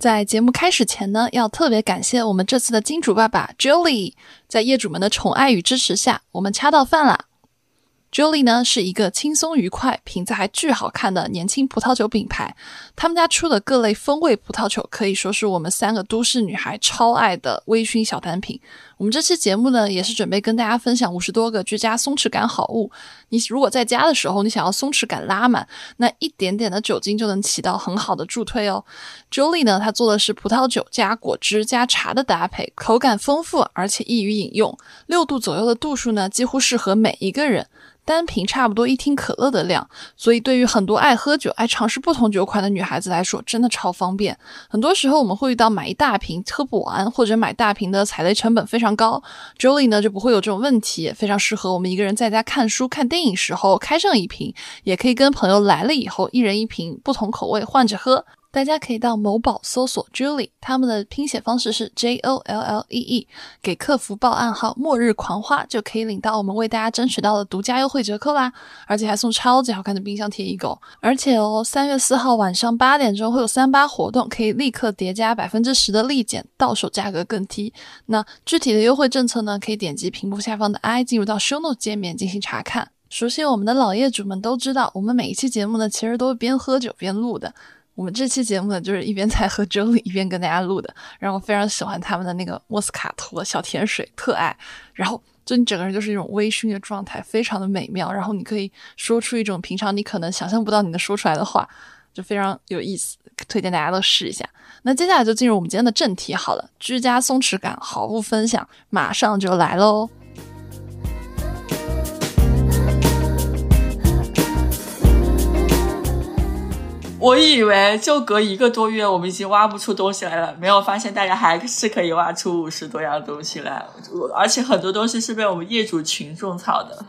在节目开始前呢，要特别感谢我们这次的金主爸爸 Julie，在业主们的宠爱与支持下，我们掐到饭啦。Julie 呢是一个轻松愉快、瓶子还巨好看的年轻葡萄酒品牌。他们家出的各类风味葡萄酒可以说是我们三个都市女孩超爱的微醺小单品。我们这期节目呢，也是准备跟大家分享五十多个居家松弛感好物。你如果在家的时候，你想要松弛感拉满，那一点点的酒精就能起到很好的助推哦。Julie 呢，她做的是葡萄酒加果汁加茶的搭配，口感丰富而且易于饮用。六度左右的度数呢，几乎适合每一个人。单瓶差不多一听可乐的量，所以对于很多爱喝酒、爱尝试不同酒款的女孩子来说，真的超方便。很多时候我们会遇到买一大瓶喝不完，或者买大瓶的踩雷成本非常高。Jolie 呢就不会有这种问题，非常适合我们一个人在家看书、看电影时候开上一瓶，也可以跟朋友来了以后一人一瓶，不同口味换着喝。大家可以到某宝搜索 Julie，他们的拼写方式是 J O L L E E，给客服报暗号“末日狂花”就可以领到我们为大家争取到的独家优惠折扣啦！而且还送超级好看的冰箱贴一个。而且哦，三月四号晚上八点钟会有三八活动，可以立刻叠加百分之十的立减，到手价格更低。那具体的优惠政策呢？可以点击屏幕下方的 I 进入到 Show Note 界面进行查看。熟悉我们的老业主们都知道，我们每一期节目呢，其实都是边喝酒边录的。我们这期节目呢，就是一边在喝粥一边跟大家录的，然后我非常喜欢他们的那个莫斯卡托小甜水，特爱。然后就你整个人就是一种微醺的状态，非常的美妙。然后你可以说出一种平常你可能想象不到你能说出来的话，就非常有意思，推荐大家都试一下。那接下来就进入我们今天的正题好了，居家松弛感好物分享马上就来喽。我以为就隔一个多月，我们已经挖不出东西来了，没有发现大家还是可以挖出五十多样东西来，而且很多东西是被我们业主群种草的。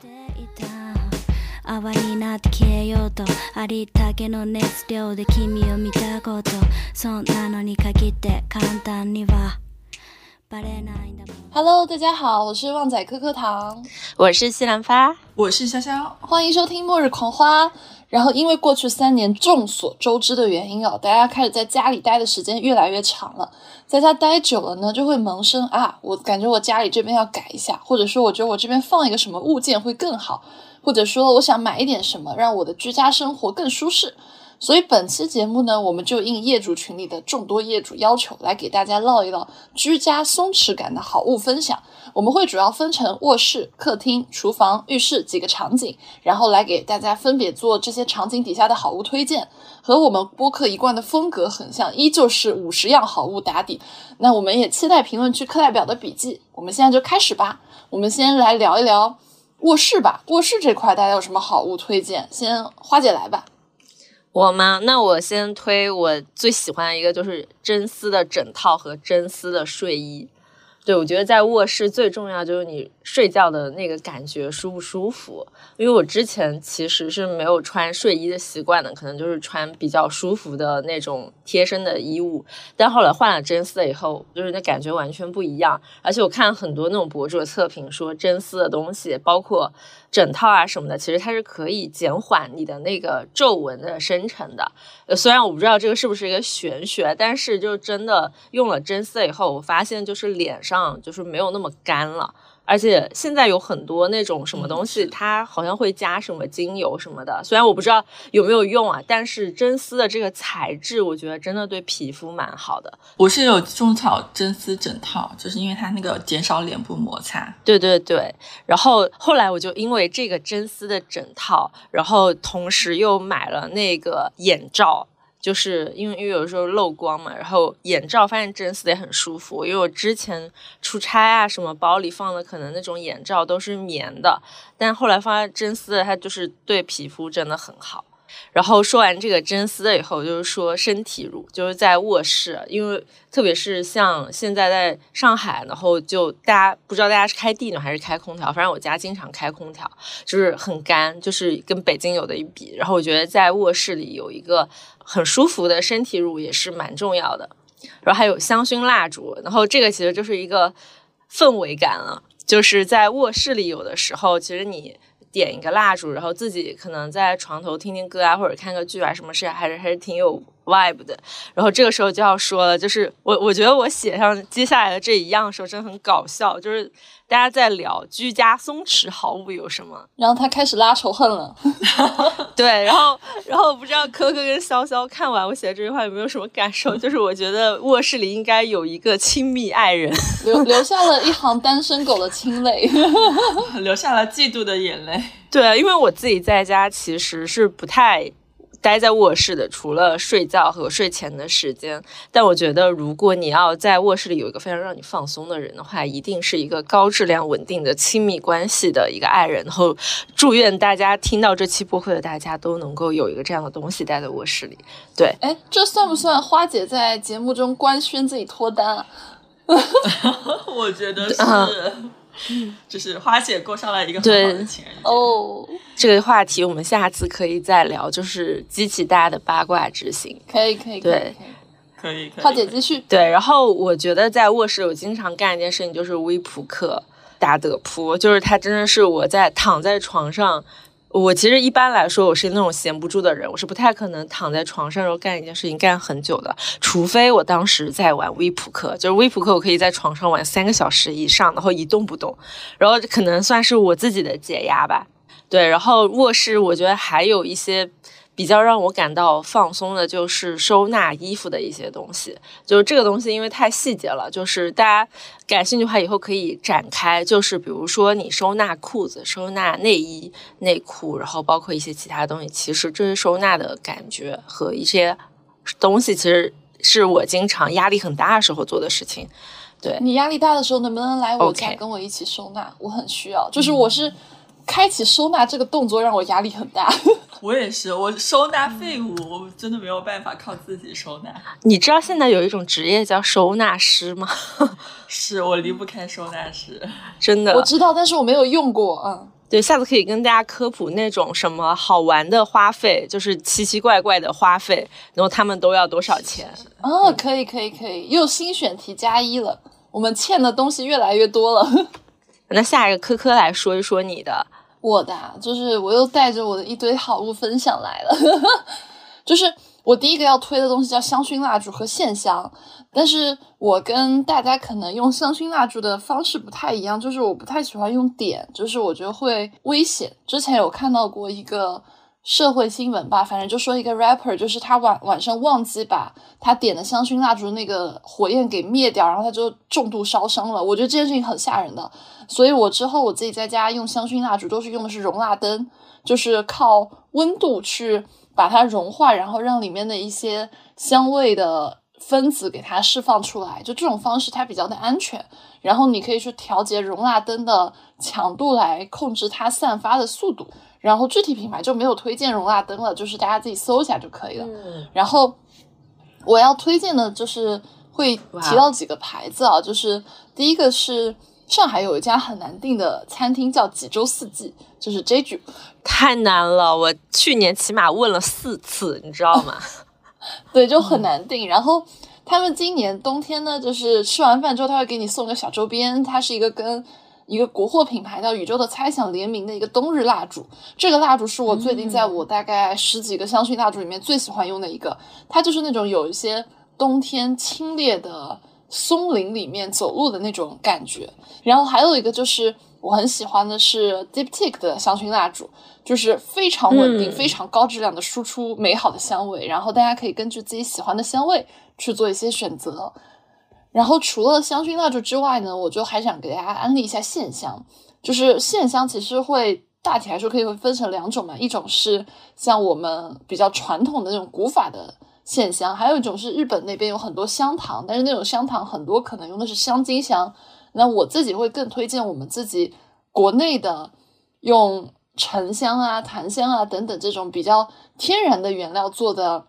Hello，大家好，我是旺仔可可糖，我是西兰花，我是潇潇，欢迎收听末日狂花。然后，因为过去三年众所周知的原因啊，大家开始在家里待的时间越来越长了，在家待久了呢，就会萌生啊，我感觉我家里这边要改一下，或者说我觉得我这边放一个什么物件会更好，或者说我想买一点什么，让我的居家生活更舒适。所以本期节目呢，我们就应业主群里的众多业主要求，来给大家唠一唠居家松弛感的好物分享。我们会主要分成卧室、客厅、厨房、浴室几个场景，然后来给大家分别做这些场景底下的好物推荐。和我们播客一贯的风格很像，依旧是五十样好物打底。那我们也期待评论区课代表的笔记。我们现在就开始吧。我们先来聊一聊卧室吧。卧室这块大家有什么好物推荐？先花姐来吧。我吗？那我先推我最喜欢的一个，就是真丝的枕套和真丝的睡衣。对，我觉得在卧室最重要就是你睡觉的那个感觉舒不舒服。因为我之前其实是没有穿睡衣的习惯的，可能就是穿比较舒服的那种贴身的衣物。但后来换了真丝以后，就是那感觉完全不一样。而且我看很多那种博主的测评说，真丝的东西，包括枕套啊什么的，其实它是可以减缓你的那个皱纹的生成的。虽然我不知道这个是不是一个玄学，但是就真的用了真丝以后，我发现就是脸。上就是没有那么干了，而且现在有很多那种什么东西，它好像会加什么精油什么的。虽然我不知道有没有用啊，但是真丝的这个材质，我觉得真的对皮肤蛮好的。我是有种草真丝枕套，就是因为它那个减少脸部摩擦。对对对，然后后来我就因为这个真丝的枕套，然后同时又买了那个眼罩。就是因为因为有时候漏光嘛，然后眼罩发现真丝的也很舒服。因为我之前出差啊，什么包里放的可能那种眼罩都是棉的，但后来发现真丝的它就是对皮肤真的很好。然后说完这个真丝的以后，就是说身体乳，就是在卧室，因为特别是像现在在上海，然后就大家不知道大家是开地暖还是开空调，反正我家经常开空调，就是很干，就是跟北京有的一比。然后我觉得在卧室里有一个很舒服的身体乳也是蛮重要的。然后还有香薰蜡烛，然后这个其实就是一个氛围感了，就是在卧室里有的时候，其实你。点一个蜡烛，然后自己可能在床头听听歌啊，或者看个剧啊，什么事还是还是挺有 vibe 的。然后这个时候就要说了，就是我我觉得我写上接下来的这一样的时候真的很搞笑，就是大家在聊居家松弛好物有什么，然后他开始拉仇恨了。对，然后然后我不知道科科跟潇潇看完我写的这句话有没有什么感受？就是我觉得卧室里应该有一个亲密爱人，留留下了一行单身狗的清泪。留下了嫉妒的眼泪。对，因为我自己在家其实是不太待在卧室的，除了睡觉和睡前的时间。但我觉得，如果你要在卧室里有一个非常让你放松的人的话，一定是一个高质量、稳定的亲密关系的一个爱人。然后，祝愿大家听到这期播客的大家都能够有一个这样的东西待在卧室里。对，哎，这算不算花姐在节目中官宣自己脱单啊？我觉得是，就是花姐过上了一个很好的情人节。哦，这个话题我们下次可以再聊，就是激起大家的八卦之心。可以可以可以对可以。可以，可以。花姐继续。对，然后我觉得在卧室我经常干一件事情，就是微扑克、打德扑，就是它真的是我在躺在床上。我其实一般来说，我是那种闲不住的人，我是不太可能躺在床上然后干一件事情干很久的，除非我当时在玩微扑克，就是微扑克我可以在床上玩三个小时以上，然后一动不动，然后可能算是我自己的解压吧。对，然后卧室我觉得还有一些比较让我感到放松的，就是收纳衣服的一些东西。就是这个东西因为太细节了，就是大家感兴趣的话以后可以展开。就是比如说你收纳裤子、收纳内衣、内裤，然后包括一些其他东西，其实这些收纳的感觉和一些东西，其实是我经常压力很大的时候做的事情。对，你压力大的时候，能不能来我家跟我一起收纳？我很需要，就是我是开启收纳这个动作让我压力很大。我也是，我收纳废物，我真的没有办法靠自己收纳。你知道现在有一种职业叫收纳师吗？是我离不开收纳师。真的，我知道，但是我没有用过。嗯，对，下次可以跟大家科普那种什么好玩的花费，就是奇奇怪怪的花费，然后他们都要多少钱？哦，可以可以可以，又新选题加一了。我们欠的东西越来越多了。那下一个科科来说一说你的，我的就是我又带着我的一堆好物分享来了，就是我第一个要推的东西叫香薰蜡烛和线香，但是我跟大家可能用香薰蜡烛的方式不太一样，就是我不太喜欢用点，就是我觉得会危险。之前有看到过一个社会新闻吧，反正就说一个 rapper，就是他晚晚上忘记把他点的香薰蜡烛那个火焰给灭掉，然后他就重度烧伤了。我觉得这件事情很吓人的，所以我之后我自己在家用香薰蜡烛都是用的是熔蜡灯，就是靠温度去把它融化，然后让里面的一些香味的分子给它释放出来。就这种方式它比较的安全，然后你可以去调节熔蜡灯的强度来控制它散发的速度。然后具体品牌就没有推荐容纳灯了，就是大家自己搜一下就可以了。嗯，然后我要推荐的就是会提到几个牌子啊，就是第一个是上海有一家很难订的餐厅叫济州四季，就是 Jeju，太难了，我去年起码问了四次，你知道吗？对，就很难订。然后他们今年冬天呢，就是吃完饭之后他会给你送个小周边，它是一个跟一个国货品牌叫宇宙的猜想联名的一个冬日蜡烛。这个蜡烛是我最近在我大概十几个香薰蜡烛里面最喜欢用的一个，它就是那种有一些冬天清冽的松林里面走路的那种感觉。然后还有一个就是我很喜欢的是 Diptyque 的香薰蜡烛，就是非常稳定、嗯非常高质量的输出美好的香味。然后大家可以根据自己喜欢的香味去做一些选择。然后除了香薰蜡烛之外呢，我就还想给大家安利一下线香，就是线香其实会大体来说可以会分成两种嘛，一种是像我们比较传统的那种古法的线香，还有一种是日本那边有很多香糖，但是那种香糖很多可能用的是香精香。那我自己会更推荐我们自己国内的用沉香啊、檀香啊等等这种比较天然的原料做的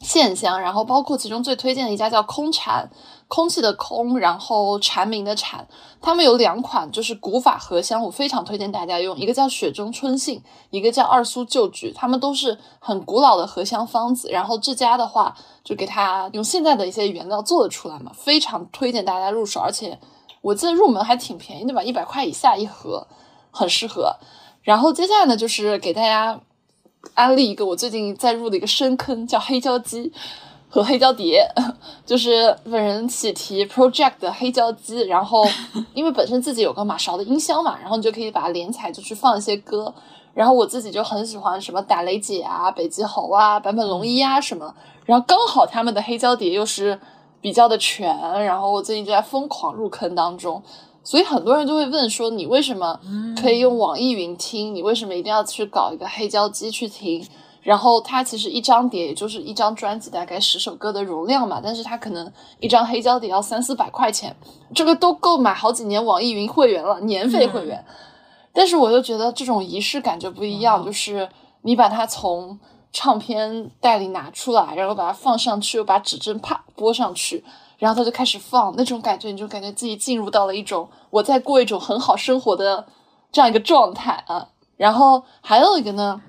线香，然后包括其中最推荐的一家叫空禅，空气的空，然后蝉鸣的蝉，他们有两款就是古法合香，我非常推荐大家用，一个叫雪中春杏，一个叫二苏旧菊，他们都是很古老的合香方子。然后这家的话，就给它用现在的一些原料做得出来嘛，非常推荐大家入手，而且我记得入门还挺便宜的吧，一百块以下一盒，很适合。然后接下来呢，就是给大家安利一个我最近在入的一个深坑，叫黑胶机和黑胶碟，就是本人喜提 Project 的黑胶机。然后因为本身自己有个马勺的音箱嘛，然后你就可以把它连起来，就去放一些歌。然后我自己就很喜欢什么打雷姐啊、北极猴啊、坂本龙一啊什么。然后刚好他们的黑胶碟又是比较的全，然后我最近就在疯狂入坑当中。所以很多人就会问说，你为什么可以用网易云听？你为什么一定要去搞一个黑胶机去听？然后它其实一张碟也就是一张专辑，大概十首歌的容量嘛。但是它可能一张黑胶碟要三四百块钱，这个都够买好几年网易云会员了，年费会员。但是我就觉得这种仪式感就不一样，就是你把它从唱片袋里拿出来，然后把它放上去，又把指针啪拨上去。然后他就开始放那种感觉，你就感觉自己进入到了一种我在过一种很好生活的这样一个状态啊。然后还有一个呢，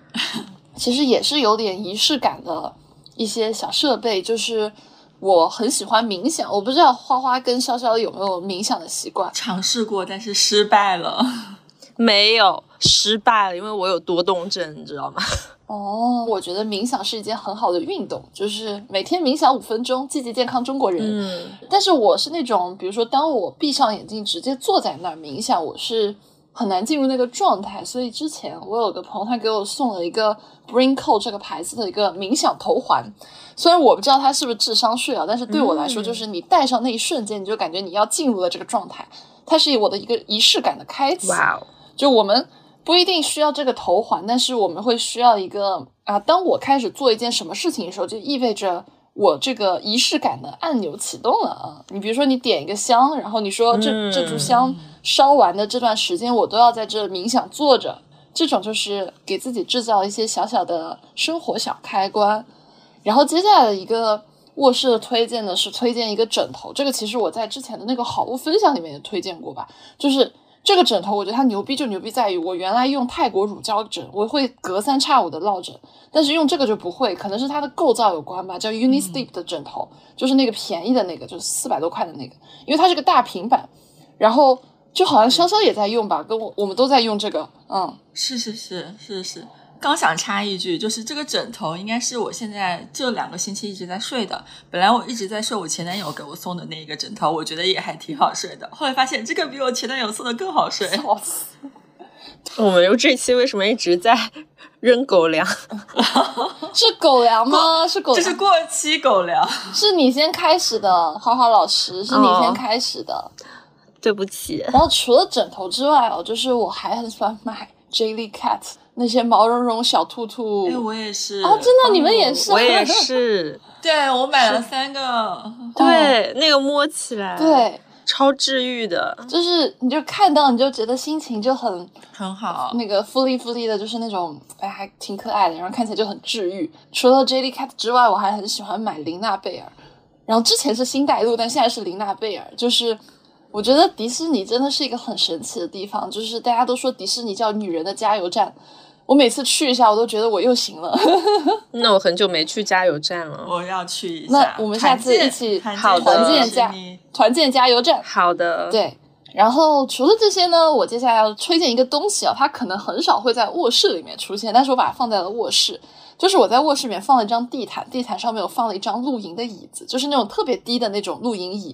其实也是有点仪式感的一些小设备，就是我很喜欢冥想。我不知道花花跟潇潇有没有冥想的习惯？尝试过，但是失败了。没有失败了，因为我有多动症，你知道吗？哦，我觉得冥想是一件很好的运动，就是每天冥想五分钟，积极健康中国人。嗯，但是我是那种，比如说，当我闭上眼睛，直接坐在那儿冥想，我是很难进入那个状态。所以之前我有个朋友，他给我送了一个 Brain Code 这个牌子的一个冥想头环。虽然我不知道它是不是智商税啊，但是对我来说，就是你戴上那一瞬间，你就感觉你要进入了这个状态。它是我的一个仪式感的开启。哇哦！就我们。不一定需要这个头环，但是我们会需要一个啊。当我开始做一件什么事情的时候，就意味着我这个仪式感的按钮启动了啊。你比如说，你点一个香，然后你说这这炷香烧完的这段时间，我都要在这冥想坐着，这种就是给自己制造一些小小的生活小开关。然后接下来的一个卧室的推荐呢，是推荐一个枕头，这个其实我在之前的那个好物分享里面也推荐过吧，就是。这个枕头我觉得它牛逼就牛逼在于，我原来用泰国乳胶枕，我会隔三差五的落枕，但是用这个就不会，可能是它的构造有关吧。叫 Unisleep 的枕头，就是那个便宜的那个，就是四百多块的那个，因为它是个大平板，然后就好像潇潇也在用吧，跟我我们都在用这个，嗯，是是是是是。刚想插一句，就是这个枕头应该是我现在这两个星期一直在睡的。本来我一直在睡我前男友给我送的那一个枕头，我觉得也还挺好睡的。后来发现这个比我前男友送的更好睡。我们这期为什么一直在扔狗粮？是狗粮吗？是狗粮？这是过期狗粮。是你先开始的，花花老师，是你先开始的。对不起。然后除了枕头之外哦，就是我还很喜欢买 Jellycat。那些毛茸茸小兔兔，哎，我也是哦，真的，你们也是，我也 是，对我买了三个，对，那个摸起来，对，超治愈的，就是你就看到你就觉得心情就很很好，那个福利福利的，就是那种哎还挺可爱的，然后看起来就很治愈。除了 Jellycat 之外，我还很喜欢买琳娜贝尔，然后之前是新黛露，但现在是琳娜贝尔，就是。我觉得迪士尼真的是一个很神奇的地方，就是大家都说迪士尼叫女人的加油站，我每次去一下，我都觉得我又行了。那我很久没去加油站了，我要去一下。那我们下次一起团建加团建加油站。好的，对。然后除了这些呢，我接下来要推荐一个东西啊，它可能很少会在卧室里面出现，但是我把它放在了卧室，就是我在卧室里面放了一张地毯，地毯上面我放了一张露营的椅子，就是那种特别低的那种露营椅。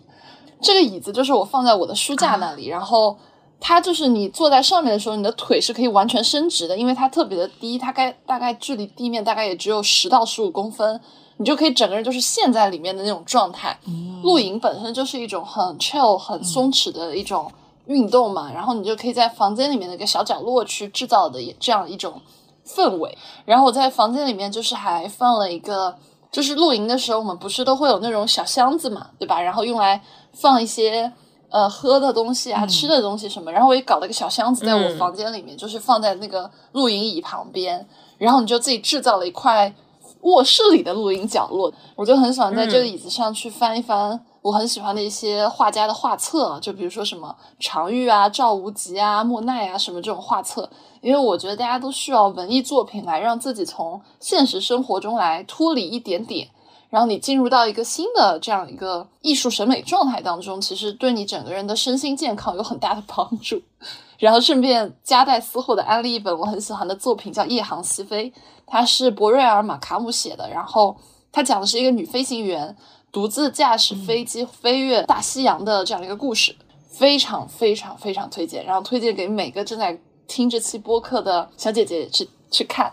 这个椅子就是我放在我的书架那里，然后它就是你坐在上面的时候，你的腿是可以完全伸直的，因为它特别的低，它该大概距离地面大概也只有十到十五公分，你就可以整个人就是陷在里面的那种状态。露营本身就是一种很 chill、很松弛的一种运动嘛，然后你就可以在房间里面的一个小角落去制造的这样一种氛围。然后我在房间里面就是还放了一个，就是露营的时候我们不是都会有那种小箱子嘛，对吧？然后用来放一些呃喝的东西啊，吃的东西什么，然后我也搞了个小箱子在我房间里面，就是放在那个露营椅旁边，然后你就自己制造了一块卧室里的露营角落，我就很喜欢在这个椅子上去翻一翻我很喜欢的一些画家的画册，就比如说什么常玉啊、赵无极啊、莫奈啊什么这种画册，因为我觉得大家都需要文艺作品来让自己从现实生活中来脱离一点点。然后你进入到一个新的这样一个艺术审美状态当中，其实对你整个人的身心健康有很大的帮助。然后顺便夹带私货的安利一本我很喜欢的作品，叫《夜航西飞》，它是博瑞尔·马卡姆写的。然后它讲的是一个女飞行员独自驾驶飞机飞越大西洋的这样一个故事，非常非常非常推荐。然后推荐给每个正在听这期播客的小姐姐去去看。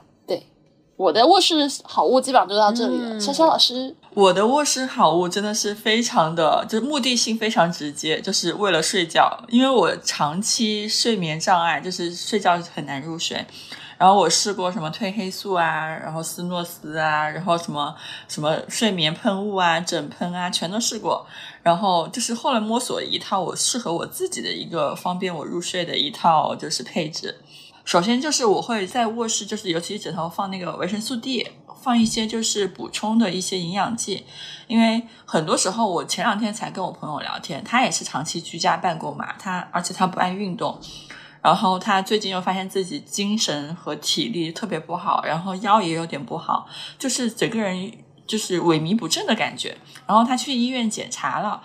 对，我的卧室好物基本上就到这里了。潇潇老师，我的卧室好物真的是非常的，就是目的性非常直接，就是为了睡觉。因为我长期睡眠障碍，就是睡觉很难入睡。然后我试过什么褪黑素啊，然后斯诺斯啊，然后什么什么睡眠喷雾啊、枕喷啊，全都试过。然后就是后来摸索一套我适合我自己的一个方便我入睡的一套就是配置。首先就是我会在卧室，就是尤其是枕头放那个维生素 D，放一些就是补充的一些营养剂。因为很多时候我前两天才跟我朋友聊天，他也是长期居家办公嘛，他而且他不爱运动。然后他最近又发现自己精神和体力特别不好，然后腰也有点不好，就是整个人就是萎靡不振的感觉。然后他去医院检查了，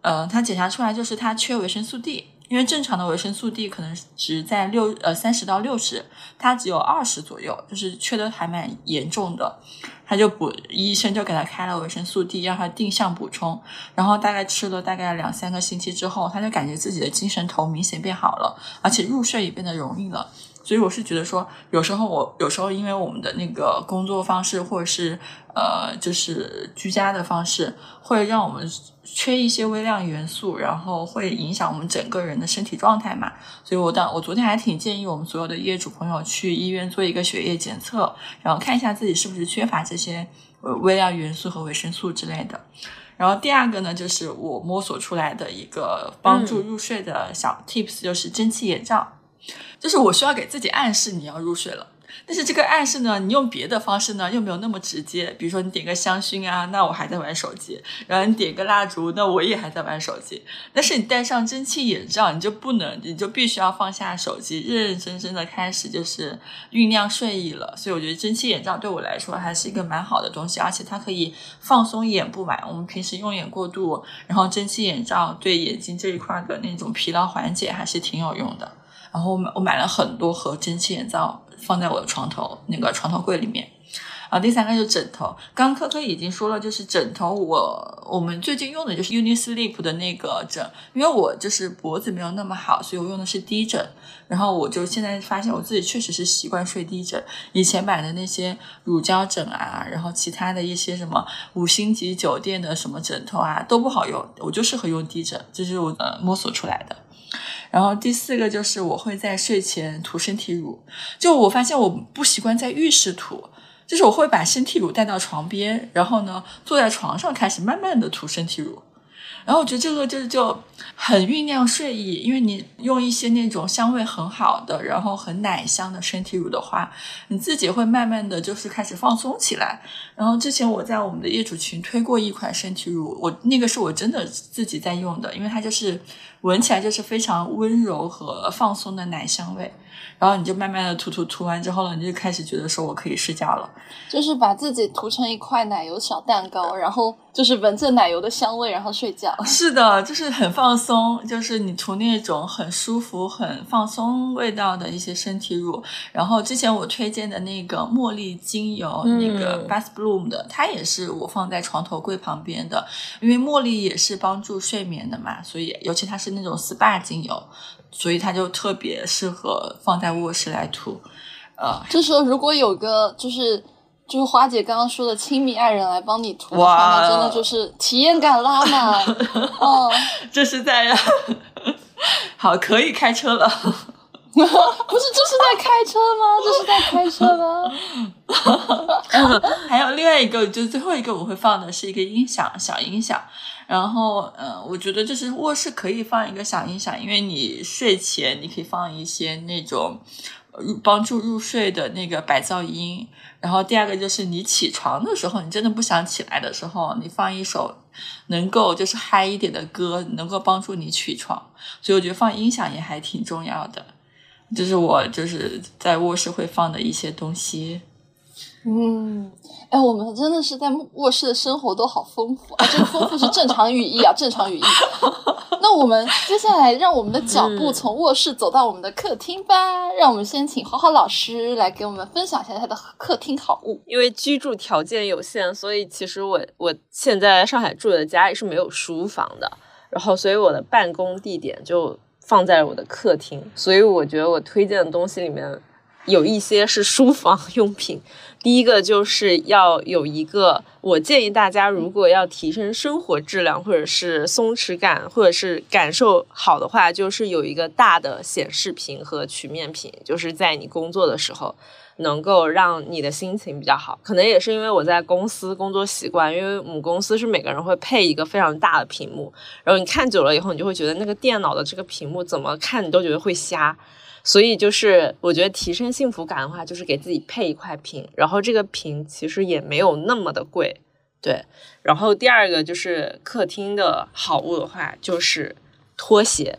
呃，他检查出来就是他缺维生素 D，因为正常的维生素 D 可能值在六呃三十到六十，他只有二十左右，就是缺的还蛮严重的。他就补，医生就给他开了维生素 D，让他定向补充。然后大概吃了大概两三个星期之后，他就感觉自己的精神头明显变好了，而且入睡也变得容易了。所以我是觉得说，有时候我有时候因为我们的那个工作方式，或者是呃，就是居家的方式，会让我们缺一些微量元素，然后会影响我们整个人的身体状态嘛。所以我当我昨天还挺建议我们所有的业主朋友去医院做一个血液检测，然后看一下自己是不是缺乏这些微量元素和维生素之类的。然后第二个呢，就是我摸索出来的一个帮助入睡的小 tips，就是蒸汽眼罩。就是我需要给自己暗示你要入睡了，但是这个暗示呢，你用别的方式呢又没有那么直接。比如说你点个香薰啊，那我还在玩手机；然后你点个蜡烛，那我也还在玩手机。但是你戴上蒸汽眼罩，你就不能，你就必须要放下手机，认认真真的开始就是酝酿睡意了。所以我觉得蒸汽眼罩对我来说还是一个蛮好的东西，而且它可以放松眼部嘛。我们平时用眼过度，然后蒸汽眼罩对眼睛这一块的那种疲劳缓解还是挺有用的。然后我买我买了很多盒蒸汽眼罩，放在我的床头那个床头柜里面。啊，第三个就是枕头。刚科科已经说了，就是枕头，我我们最近用的就是 Unisleep 的那个枕，因为我就是脖子没有那么好，所以我用的是低枕。然后我就现在发现我自己确实是习惯睡低枕。以前买的那些乳胶枕啊，然后其他的一些什么五星级酒店的什么枕头啊都不好用，我就适合用低枕，这是我呃摸索出来的。然后第四个就是我会在睡前涂身体乳，就我发现我不习惯在浴室涂，就是我会把身体乳带到床边，然后呢坐在床上开始慢慢的涂身体乳。然后我觉得这个就是就很酝酿睡意，因为你用一些那种香味很好的，然后很奶香的身体乳的话，你自己会慢慢的就是开始放松起来。然后之前我在我们的业主群推过一款身体乳，我那个是我真的自己在用的，因为它就是闻起来就是非常温柔和放松的奶香味。然后你就慢慢的涂涂涂完之后呢，你就开始觉得说我可以睡觉了，就是把自己涂成一块奶油小蛋糕，然后就是闻着奶油的香味，然后睡觉。是的，就是很放松，就是你涂那种很舒服、很放松味道的一些身体乳。然后之前我推荐的那个茉莉精油，那个 Bath Bloom 的，它也是我放在床头柜旁边的，因为茉莉也是帮助睡眠的嘛，所以尤其它是那种 SPA 精油。所以它就特别适合放在卧室来涂，呃，这时候如果有个就是就是花姐刚刚说的亲密爱人来帮你涂的话，那真的就是体验感拉满。哦，这是在好可以开车了，不是这是在开车吗？这是在开车吗？还有另外一个，就是最后一个我会放的是一个音响，小音响。然后，嗯，我觉得就是卧室可以放一个小音响，因为你睡前你可以放一些那种帮助入睡的那个白噪音。然后第二个就是你起床的时候，你真的不想起来的时候，你放一首能够就是嗨一点的歌，能够帮助你起床。所以我觉得放音响也还挺重要的，这是我就是在卧室会放的一些东西。嗯，哎，我们真的是在卧室的生活都好丰富啊！这个丰富是正常语义啊，正常语义。那我们接下来让我们的脚步从卧室走到我们的客厅吧。让我们先请豪豪老师来给我们分享一下他的客厅好物。因为居住条件有限，所以其实我我现在上海住的家里是没有书房的，然后所以我的办公地点就放在了我的客厅。所以我觉得我推荐的东西里面。有一些是书房用品，第一个就是要有一个，我建议大家如果要提升生活质量，或者是松弛感，或者是感受好的话，就是有一个大的显示屏和曲面屏，就是在你工作的时候能够让你的心情比较好。可能也是因为我在公司工作习惯，因为我们公司是每个人会配一个非常大的屏幕，然后你看久了以后，你就会觉得那个电脑的这个屏幕怎么看你都觉得会瞎。所以就是，我觉得提升幸福感的话，就是给自己配一块屏，然后这个屏其实也没有那么的贵，对。然后第二个就是客厅的好物的话，就是拖鞋，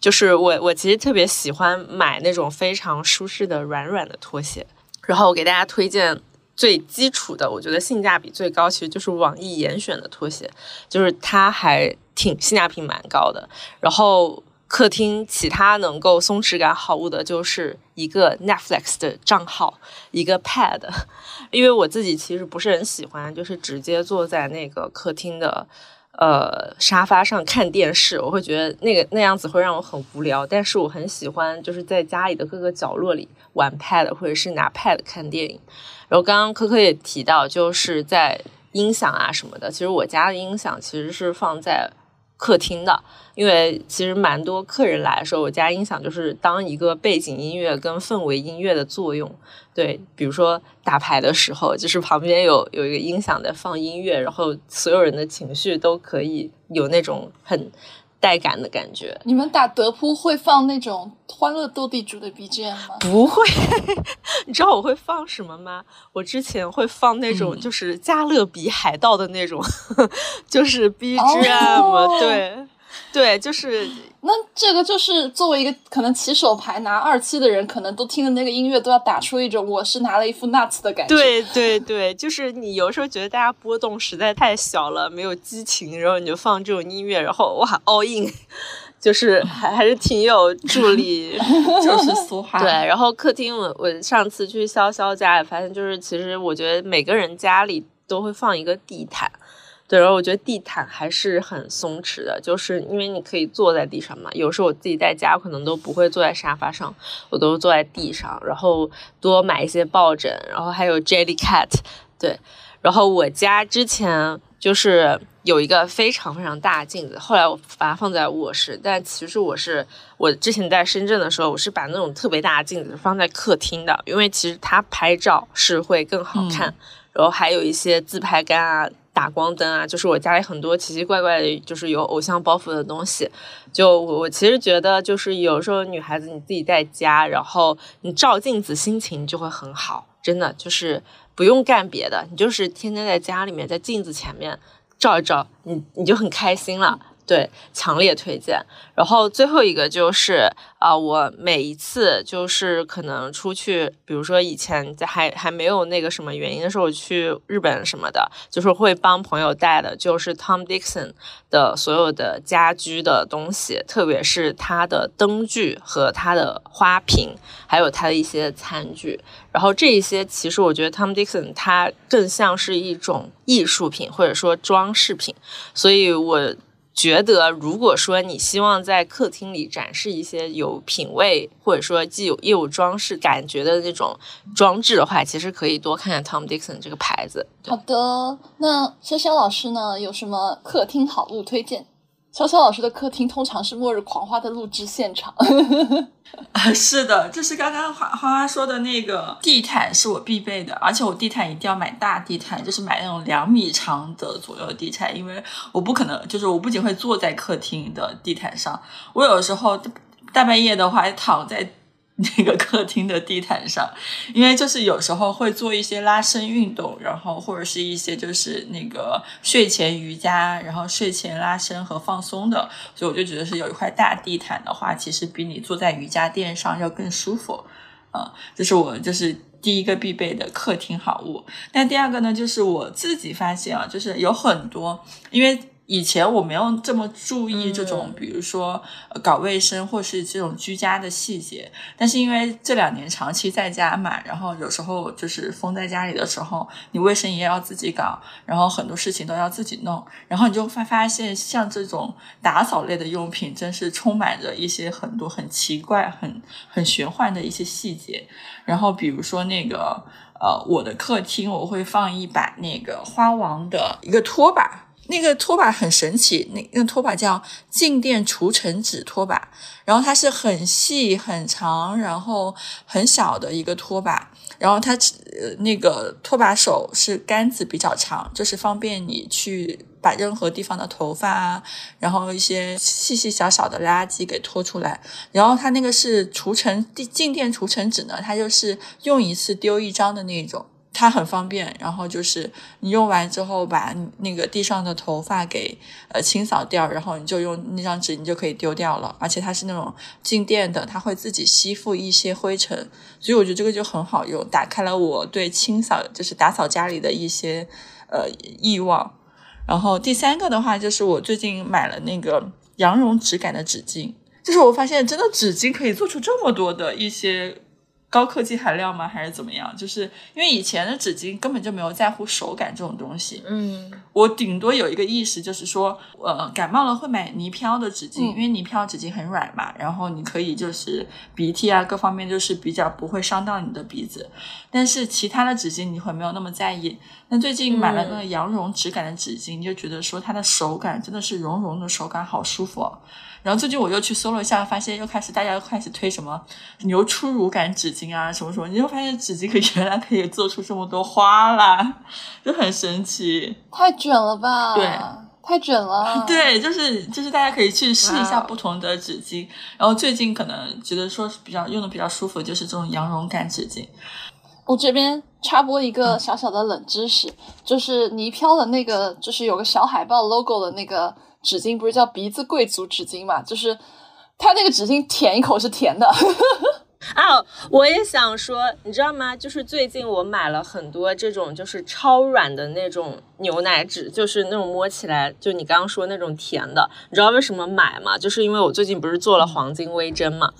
就是我我其实特别喜欢买那种非常舒适的软软的拖鞋。然后我给大家推荐最基础的，我觉得性价比最高，其实就是网易严选的拖鞋，就是它还挺性价比蛮高的。然后。客厅其他能够松弛感好物的，就是一个 Netflix 的账号，一个 Pad，因为我自己其实不是很喜欢，就是直接坐在那个客厅的呃沙发上看电视，我会觉得那个那样子会让我很无聊。但是我很喜欢，就是在家里的各个角落里玩 Pad，或者是拿 Pad 看电影。然后刚刚科科也提到，就是在音响啊什么的，其实我家的音响其实是放在。客厅的，因为其实蛮多客人来的时候，我家音响就是当一个背景音乐跟氛围音乐的作用。对，比如说打牌的时候，就是旁边有有一个音响在放音乐，然后所有人的情绪都可以有那种很。带感的感觉。你们打德扑会放那种欢乐斗地主的 BGM 吗？不会，你知道我会放什么吗？我之前会放那种就是加勒比海盗的那种，就是 BGM。对，对，就是。那这个就是作为一个可能起手牌拿二期的人，可能都听的那个音乐都要打出一种我是拿了一副 nuts 的感觉。对对对，就是你有时候觉得大家波动实在太小了，没有激情，然后你就放这种音乐，然后哇 all in，就是还还是挺有助力。就是 俗话。对，然后客厅我我上次去潇潇家也发现，就是其实我觉得每个人家里都会放一个地毯。对，然后我觉得地毯还是很松弛的，就是因为你可以坐在地上嘛。有时候我自己在家可能都不会坐在沙发上，我都坐在地上，然后多买一些抱枕，然后还有 Jelly Cat。对，然后我家之前就是有一个非常非常大的镜子，后来我把它放在卧室，但其实我是我之前在深圳的时候，我是把那种特别大的镜子放在客厅的，因为其实它拍照是会更好看，然后还有一些自拍杆啊。打光灯啊，就是我家里很多奇奇怪怪的，就是有偶像包袱的东西。就我我其实觉得，就是有时候女孩子你自己在家，然后你照镜子，心情就会很好。真的就是不用干别的，你就是天天在家里面，在镜子前面照一照，你你就很开心了。对，强烈推荐。然后最后一个就是啊，我每一次就是可能出去，比如说以前在还还没有那个什么原因的时候，去日本什么的，就是会帮朋友带的，就是 Tom Dixon 的所有的家居的东西，特别是它的灯具和它的花瓶，还有它的一些餐具。然后这一些其实我觉得 Tom Dixon 它更像是一种艺术品或者说装饰品，所以我。觉得，如果说你希望在客厅里展示一些有品味，或者说既有又有装饰感觉的那种装置的话，其实可以多看看 Tom Dixon 这个牌子。好的，那潇潇老师呢，有什么客厅好物推荐？潇潇老师的客厅通常是《末日狂花》的录制现场。啊是的，这是刚刚花花花说的那个地毯是我必备的，而且我地毯一定要买大地毯，就是买那种两米长的左右地毯，因为我不可能，就是我不仅会坐在客厅的地毯上，我有时候大半夜的话还躺在。那个客厅的地毯上，因为就是有时候会做一些拉伸运动，然后或者是一些就是那个睡前瑜伽，然后睡前拉伸和放松的，所以我就觉得是有一块大地毯的话，其实比你坐在瑜伽垫上要更舒服。啊，这是我就是第一个必备的客厅好物。那第二个呢，就是我自己发现啊，就是有很多因为。以前我没有这么注意这种，比如说搞卫生或是这种居家的细节，但是因为这两年长期在家嘛，然后有时候就是封在家里的时候，你卫生也要自己搞，然后很多事情都要自己弄，然后你就发发现，像这种打扫类的用品，真是充满着一些很多很奇怪、很很玄幻的一些细节。然后比如说那个呃，我的客厅我会放一把那个花王的一个拖把。那个拖把很神奇，那那拖把叫静电除尘纸拖把，然后它是很细很长，然后很小的一个拖把，然后它呃那个拖把手是杆子比较长，就是方便你去把任何地方的头发啊，然后一些细细小小的垃圾给拖出来，然后它那个是除尘静电除尘纸呢，它就是用一次丢一张的那种。它很方便，然后就是你用完之后把那个地上的头发给呃清扫掉，然后你就用那张纸，你就可以丢掉了。而且它是那种静电的，它会自己吸附一些灰尘，所以我觉得这个就很好用，打开了我对清扫就是打扫家里的一些呃欲望。然后第三个的话，就是我最近买了那个羊绒质感的纸巾，就是我发现真的纸巾可以做出这么多的一些。高科技含量吗？还是怎么样？就是因为以前的纸巾根本就没有在乎手感这种东西。嗯，我顶多有一个意识，就是说，呃，感冒了会买泥飘的纸巾，因为泥飘纸巾很软嘛，然后你可以就是鼻涕啊各方面就是比较不会伤到你的鼻子。但是其他的纸巾你会没有那么在意。那最近买了那个羊绒质感的纸巾，就觉得说它的手感真的是绒绒的手感，好舒服。然后最近我又去搜了一下，发现又开始大家又开始推什么牛初乳感纸巾啊，什么什么，你就发现纸巾可以 原来可以做出这么多花来，就很神奇。太卷了吧？对，太卷了。对，就是就是大家可以去试一下不同的纸巾。然后最近可能觉得说比较用的比较舒服，就是这种羊绒感纸巾。我这边插播一个小小的冷知识，就是泥飘的那个，就是有个小海报 logo 的那个。纸巾不是叫鼻子贵族纸巾嘛？就是它那个纸巾舔一口是甜的。啊，我也想说，你知道吗？就是最近我买了很多这种就是超软的那种牛奶纸，就是那种摸起来就你刚刚说那种甜的。你知道为什么买吗？就是因为我最近不是做了黄金微针嘛。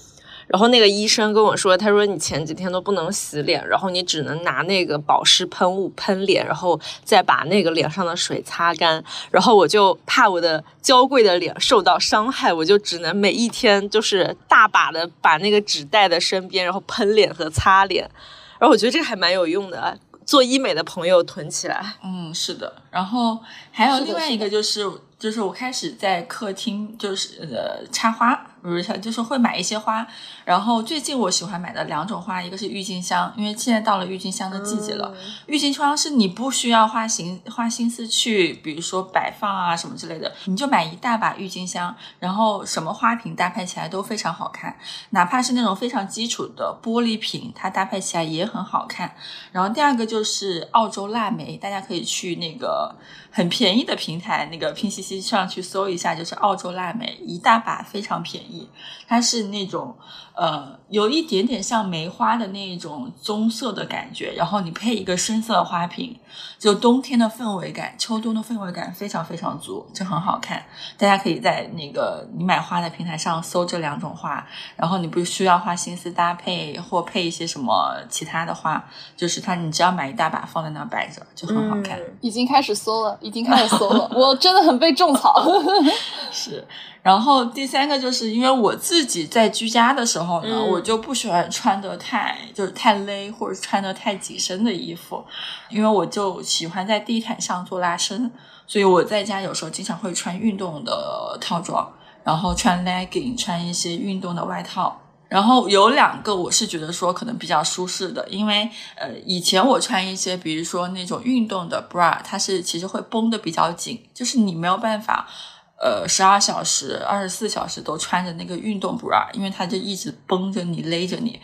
然后那个医生跟我说，他说你前几天都不能洗脸，然后你只能拿那个保湿喷雾喷脸，然后再把那个脸上的水擦干。然后我就怕我的娇贵的脸受到伤害，我就只能每一天就是大把的把那个纸带在身边，然后喷脸和擦脸。然后我觉得这个还蛮有用的，做医美的朋友囤起来。嗯，是的。然后还有另外一个就是。就是我开始在客厅，就是呃插花，不是就是会买一些花。然后最近我喜欢买的两种花，一个是郁金香，因为现在到了郁金香的季节了。郁金香是你不需要花心花心思去，比如说摆放啊什么之类的，你就买一大把郁金香，然后什么花瓶搭配起来都非常好看，哪怕是那种非常基础的玻璃瓶，它搭配起来也很好看。然后第二个就是澳洲腊梅，大家可以去那个。很便宜的平台，那个拼夕夕上去搜一下，就是澳洲腊梅，一大把非常便宜。它是那种呃，有一点点像梅花的那种棕色的感觉，然后你配一个深色的花瓶，就冬天的氛围感，秋冬的氛围感非常非常足，就很好看。大家可以在那个你买花的平台上搜这两种花，然后你不需要花心思搭配或配一些什么其他的花，就是它你只要买一大把放在那摆着就很好看。已经开始搜了。已经开始搜了，我真的很被种草。是，然后第三个就是因为我自己在居家的时候呢，我我就不喜欢穿的太就是太勒或者穿的太紧身的衣服，因为我就喜欢在地毯上做拉伸，所以我在家有时候经常会穿运动的套装，然后穿 legging，穿一些运动的外套。然后有两个我是觉得说可能比较舒适的，因为呃以前我穿一些比如说那种运动的 bra，它是其实会绷的比较紧，就是你没有办法呃十二小时、二十四小时都穿着那个运动 bra，因为它就一直绷着你、勒着你。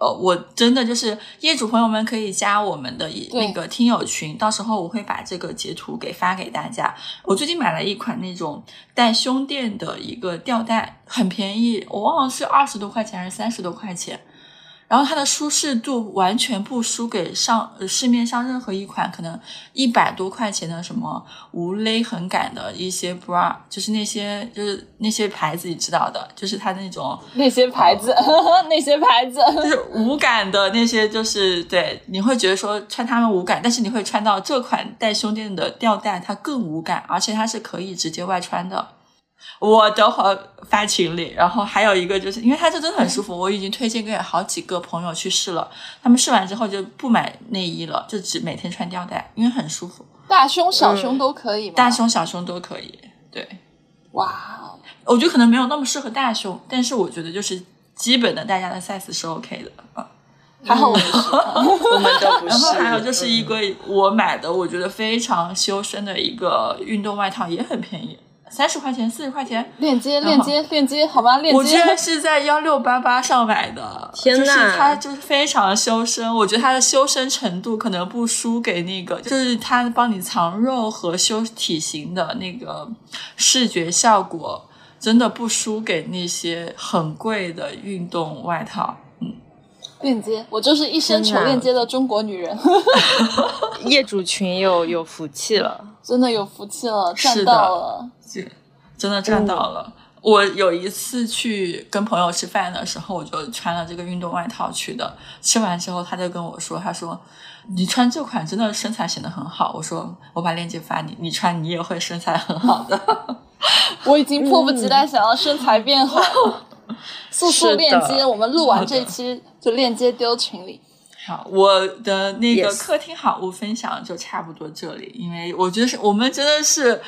呃，我真的就是业主朋友们可以加我们的那个听友群，到时候我会把这个截图给发给大家。我最近买了一款那种带胸垫的一个吊带，很便宜，我忘了是二十多块钱还是三十多块钱。然后它的舒适度完全不输给上呃市面上任何一款可能一百多块钱的什么无勒痕感的一些 bra，就是那些就是那些牌子你知道的，就是它那种那些牌子，那些牌子，就是无感的那些，就是对，你会觉得说穿它们无感，但是你会穿到这款带胸垫的吊带，它更无感，而且它是可以直接外穿的。我等会儿发群里，然后还有一个就是因为它这真的很舒服，我已经推荐给好几个朋友去试了，他们试完之后就不买内衣了，就只每天穿吊带，因为很舒服，大胸小胸都可以吗？大胸小胸都可以。对，哇，我觉得可能没有那么适合大胸，但是我觉得就是基本的大家的 size 是 OK 的啊。还好我们是，我们都不 然后。还有就是一个我买的，我觉得非常修身的一个运动外套，也很便宜，三十块钱、四十块钱。链接链接链接，好吧？链接我居接然是在幺六八八上买的，就是天呐它就是非常修身，我觉得它的修身程度可能不输给那个，就是它帮你藏肉和修体型的那个视觉效果，真的不输给那些很贵的运动外套。链接，我就是一身求链接的中国女人，业主群有有福气了，真的有福气了，赚到了。这真的赚到了。我有一次去跟朋友吃饭的时候，我就穿了这个运动外套去的。吃完之后，他就跟我说：“他说你穿这款真的身材显得很好。”我说：“我把链接发你，你穿你也会身材很好的。我已经迫不及待想要身材变好了。速速链接，我们录完这一期就链接丢群里。”好，我的那个客厅好物分享就差不多这里，因为我觉得是我们真的是。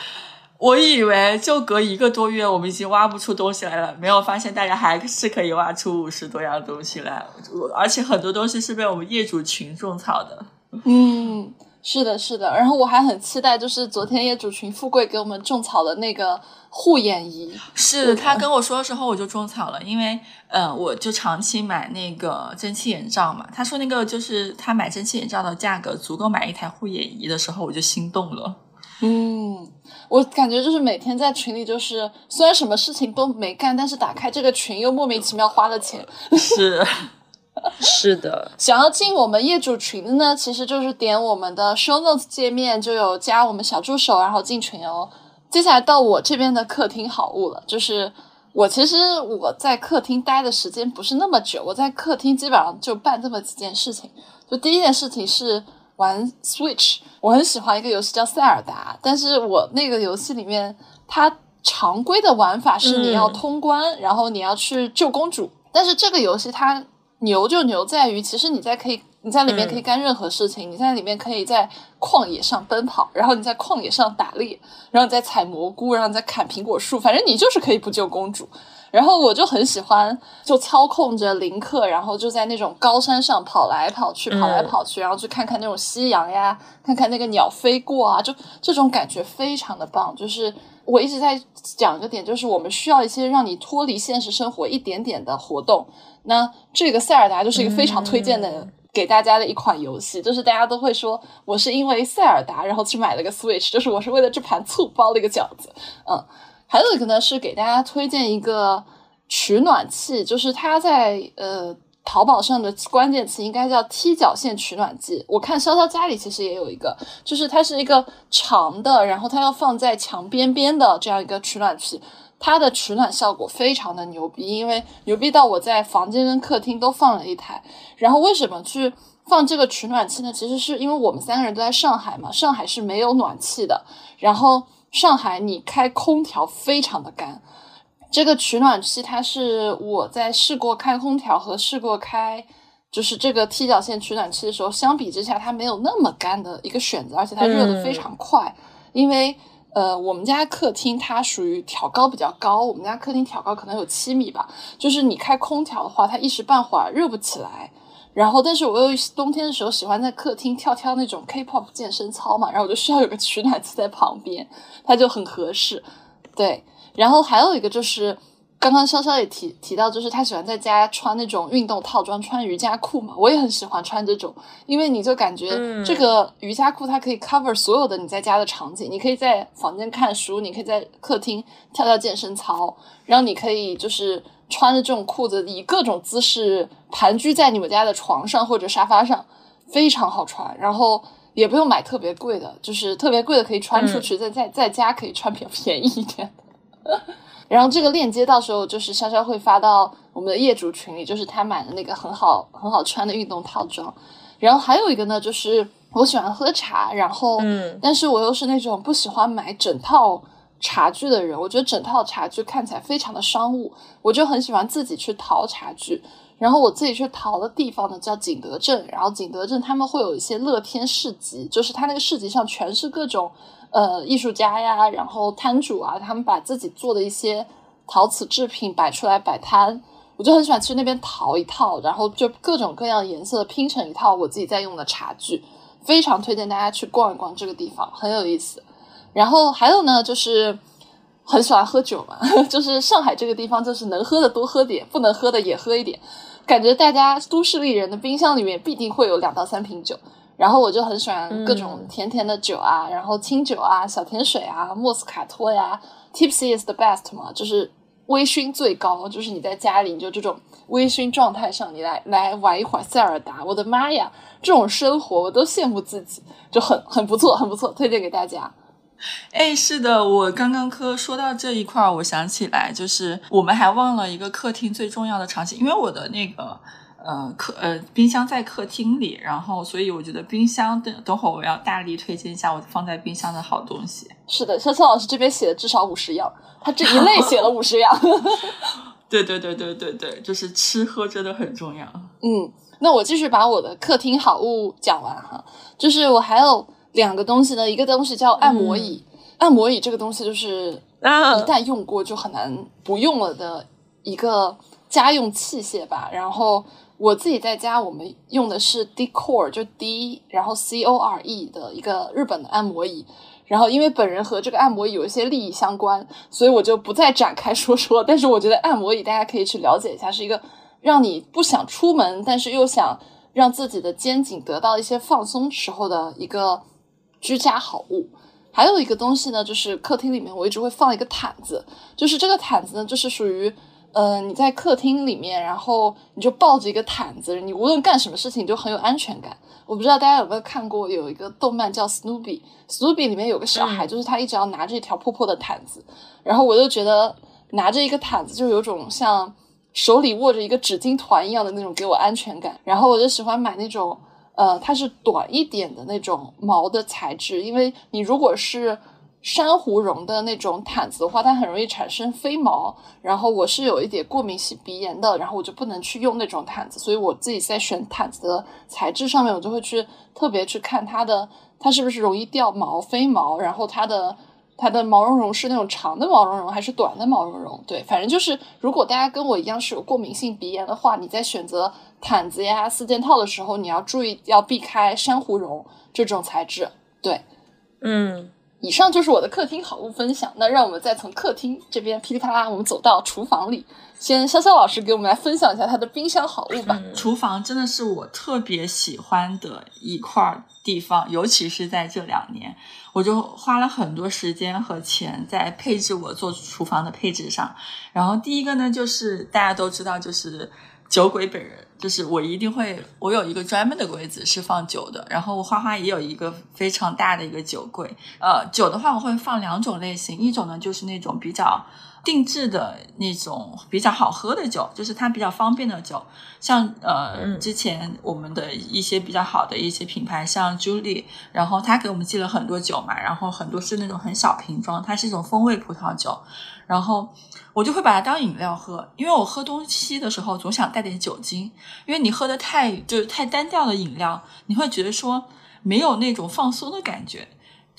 我以为就隔一个多月，我们已经挖不出东西来了，没有发现大家还是可以挖出五十多样东西来，我而且很多东西是被我们业主群种草的。嗯，是的，是的。然后我还很期待，就是昨天业主群富贵给我们种草的那个护眼仪。是他跟我说的时候，我就种草了，因为呃，我就长期买那个蒸汽眼罩嘛。他说那个就是他买蒸汽眼罩的价格足够买一台护眼仪的时候，我就心动了。嗯，我感觉就是每天在群里，就是虽然什么事情都没干，但是打开这个群又莫名其妙花了钱。是，是的，想要进我们业主群的呢，其实就是点我们的 show notes 界面就有加我们小助手，然后进群哦。接下来到我这边的客厅好物了，就是我其实我在客厅待的时间不是那么久，我在客厅基本上就办这么几件事情。就第一件事情是玩 Switch，我很喜欢一个游戏叫塞尔达，但是我那个游戏里面它常规的玩法是你要嗯。通关，然后你要去救公主，但是这个游戏它牛就牛在于，其实你在可以你在里面可以干任何事情，你在里面可以在旷野上奔跑，然后你在旷野上打猎，然后你在采蘑菇，然后你在砍苹果树，反正你就是可以不救公主。然后我就很喜欢，就操控着林克，然后就在那种高山上跑来跑去，跑来跑去，然后去看看那种夕阳呀，看看那个鸟飞过啊，就这种感觉非常的棒。就是我一直在讲一个点，就是我们需要一些让你脱离现实生活一点点的活动。那这个塞尔达就是一个非常推荐的。给大家的一款游戏，就是大家都会说我是因为塞尔达，然后去买了个 Switch，就是我是为了这盘醋包了一个饺子，嗯，还有一个呢是给大家推荐一个取暖器，就是它在呃淘宝上的关键词应该叫踢脚线取暖器。我看潇潇家里其实也有一个，就是它是一个长的，然后它要放在墙边边的这样一个取暖器。它的取暖效果非常的牛逼，因为牛逼到我在房间跟客厅都放了一台。然后为什么去放这个取暖器呢？其实是因为我们三个人都在上海嘛，上海是没有暖气的。然后上海你开空调非常的干。这个取暖器它是我在试过开空调和试过开就是这个踢脚线取暖器的时候，相比之下它没有那么干的一个选择，而且它热的非常快，因为。呃，我们家客厅它属于挑高比较高，我们家客厅挑高可能有七米吧。就是你开空调的话，它一时半会儿热不起来。然后，但是我又冬天的时候喜欢在客厅跳跳那种 K-pop 健身操嘛，然后我就需要有个取暖器在旁边，它就很合适。对，然后还有一个就是刚刚潇潇也提提到，就是他喜欢在家穿那种运动套装，穿瑜伽裤嘛，我也很喜欢穿这种，因为你就感觉嗯这个瑜伽裤它可以 cover 所有的你在家的场景，你可以在房间看书，你可以在客厅跳跳健身操，然后你可以就是穿着这种裤子，以各种姿势盘踞在你们家的床上或者沙发上，非常好穿。然后也不用买特别贵的，就是特别贵的可以穿出去，在在在家可以穿比较便宜一点。然后这个链接到时候就是潇潇会发到我们的业主群里，就是他买的那个很好很好穿的运动套装。然后还有一个呢，就是我喜欢喝茶，然后嗯但是我又是那种不喜欢买整套茶具的人，我觉得整套茶具看起来非常的商务，我就很喜欢自己去淘茶具。然后我自己去淘的地方呢叫景德镇，然后景德镇他们会有一些乐天市集，就是它那个市集上全是各种呃艺术家呀，然后摊主啊，他们把自己做的一些陶瓷制品摆出来摆摊，我就很喜欢去那边淘一套，然后就各种各样颜色拼成一套我自己在用的茶具，非常推荐大家去逛一逛这个地方，很有意思。然后还有呢，就是很喜欢喝酒嘛，就是上海这个地方，就是能喝的多喝点，不能喝的也喝一点。感觉大家都市丽人的冰箱里面必定会有两到三瓶酒，然后我就很喜欢各种甜甜的酒啊，然后清酒啊、小甜水啊、莫斯卡托呀，Tipsy is the best 嘛，就是微醺最高，就是你在家里你就这种微醺状态上，你来来玩一会儿塞尔达，我的妈呀，这种生活我都羡慕自己，就很很不错，很不错，推荐给大家。哎，是的，我刚刚科说到这一块儿，我想起来，就是我们还忘了一个客厅最重要的场景，因为我的那个呃客呃冰箱在客厅里，然后所以我觉得冰箱等等会儿我要大力推荐一下我放在冰箱的好东西。是的，潇潇老师这边写了至少五十样，他这一类写了五十样。对对对对对对，就是吃喝真的很重要。嗯，那我继续把我的客厅好物讲完哈，就是我还有两个东西呢，一个东西叫按摩椅，按摩椅这个东西就是啊一旦用过就很难不用了的一个家用器械吧。然后我自己在家，我们用的是 Decor，就 D，然后 C O R E 的一个日本的按摩椅。然后因为本人和这个按摩椅有一些利益相关，所以我就不再展开说说。但是我觉得按摩椅大家可以去了解一下，是一个让你不想出门，但是又想让自己的肩颈得到一些放松时候的一个居家好物。还有一个东西呢，就是客厅里面我一直会放一个毯子，就是这个毯子呢，就是属于呃你在客厅里面，然后你就抱着一个毯子，你无论干什么事情你就很有安全感。我不知道大家有没有看过有一个动漫叫 Snoopy，Snoopy 里面有个小孩，就是他一直要拿着一条破破的毯子，然后我就觉得拿着一个毯子就有种像手里握着一个纸巾团一样的那种给我安全感，然后我就喜欢买那种。呃，它是短一点的那种毛的材质，因为你如果是珊瑚绒的那种毯子的话，它很容易产生飞毛。然后我是有一点过敏性鼻炎的，然后我就不能去用那种毯子，所以我自己在选毯子的材质上面，我就会去特别去看它的它是不是容易掉毛、飞毛，然后它的。它的毛茸茸是那种长的毛茸茸还是短的毛茸茸？对，反正就是，如果大家跟我一样是有过敏性鼻炎的话，你在选择毯子呀、四件套的时候，你要注意要避开珊瑚绒这种材质。对，嗯，以上就是我的客厅好物分享。那让我们再从客厅这边噼里啪啦，我们走到厨房里。先潇潇老师给我们来分享一下他的冰箱好物吧。厨房真的是我特别喜欢的一块地方，尤其是在这两年，我就花了很多时间和钱在配置我做厨房的配置上。然后第一个呢，就是大家都知道，就是酒鬼本人，就是我一定会，我有一个专门的柜子是放酒的，然后花花也有一个非常大的一个酒柜。呃，酒的话我会放两种类型，一种呢就是那种比较。定制的那种比较好喝的酒，就是它比较方便的酒，像呃、嗯之前我们的一些比较好的一些品牌，像 Julie，然后他给我们寄了很多酒嘛，然后很多是那种很小瓶装，它是一种风味葡萄酒，然后我就会把它当饮料喝，因为我喝东西的时候总想带点酒精，因为你喝的太就是太单调的饮料，你会觉得说没有那种放松的感觉。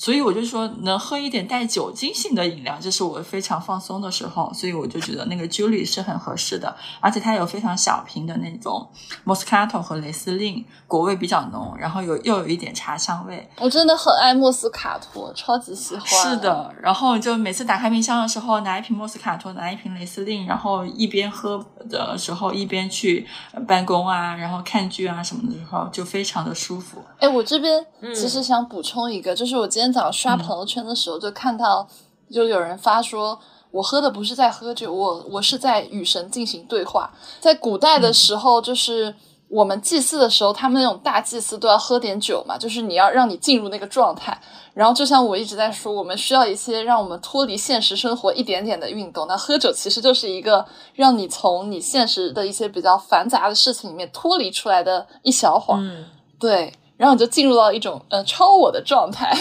所以我就说，能喝一点带酒精性的饮料，这是我非常放松的时候。所以我就觉得那个 Julie 是很合适的，而且它有非常小瓶的那种 Moscato 和雷司令，果味比较浓，然后有又有一点茶香味。我真的很爱莫斯卡托，超级喜欢。是，的，然后就每次打开冰箱的时候，拿一瓶莫斯卡托，拿一瓶雷司令，然后一边喝的时候一边去办公啊，然后看剧啊什么的时候，就非常的舒服。哎，我这边嗯其实想补充一个，就是我今天早上刷朋友圈的时候就看到，就有人发说，我喝的不是在喝酒，我我是在与神进行对话。在古代的时候，就是我们祭祀的时候，他们那种大祭司都要喝点酒嘛，就是你要让你进入那个状态。然后就像我一直在说，我们需要一些让我们脱离现实生活一点点的运动。那喝酒其实就是一个让你从你现实的一些比较繁杂的事情里面脱离出来的一小会儿，嗯，对，然后你就进入到一种呃超我的状态。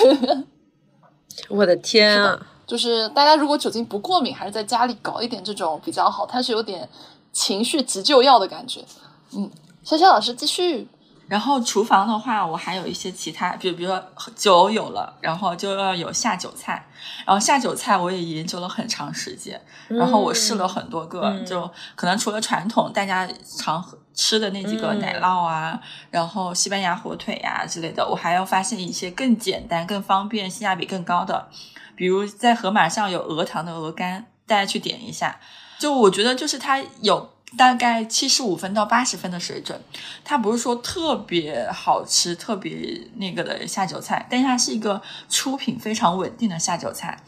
我的天啊！就是大家如果酒精不过敏，还是在家里搞一点这种比较好，它是有点情绪急救药的感觉。嗯，潇潇老师继续。然后厨房的话，我还有一些其他，比比如说酒有了，然后就要有下酒菜。然后下酒菜我也研究了很长时间，然后我试了很多个，嗯就可能除了传统大家常喝吃的那几个嗯奶酪啊，然后西班牙火腿呀、之类的，我还要发现一些更简单、更方便、性价比更高的，比如在盒马上有鹅糖的鹅肝，大家去点一下。就我觉得就是它有大概七十五分到八十分的水准，它不是说特别好吃、特别那个的下酒菜，但是它是一个出品非常稳定的下酒菜。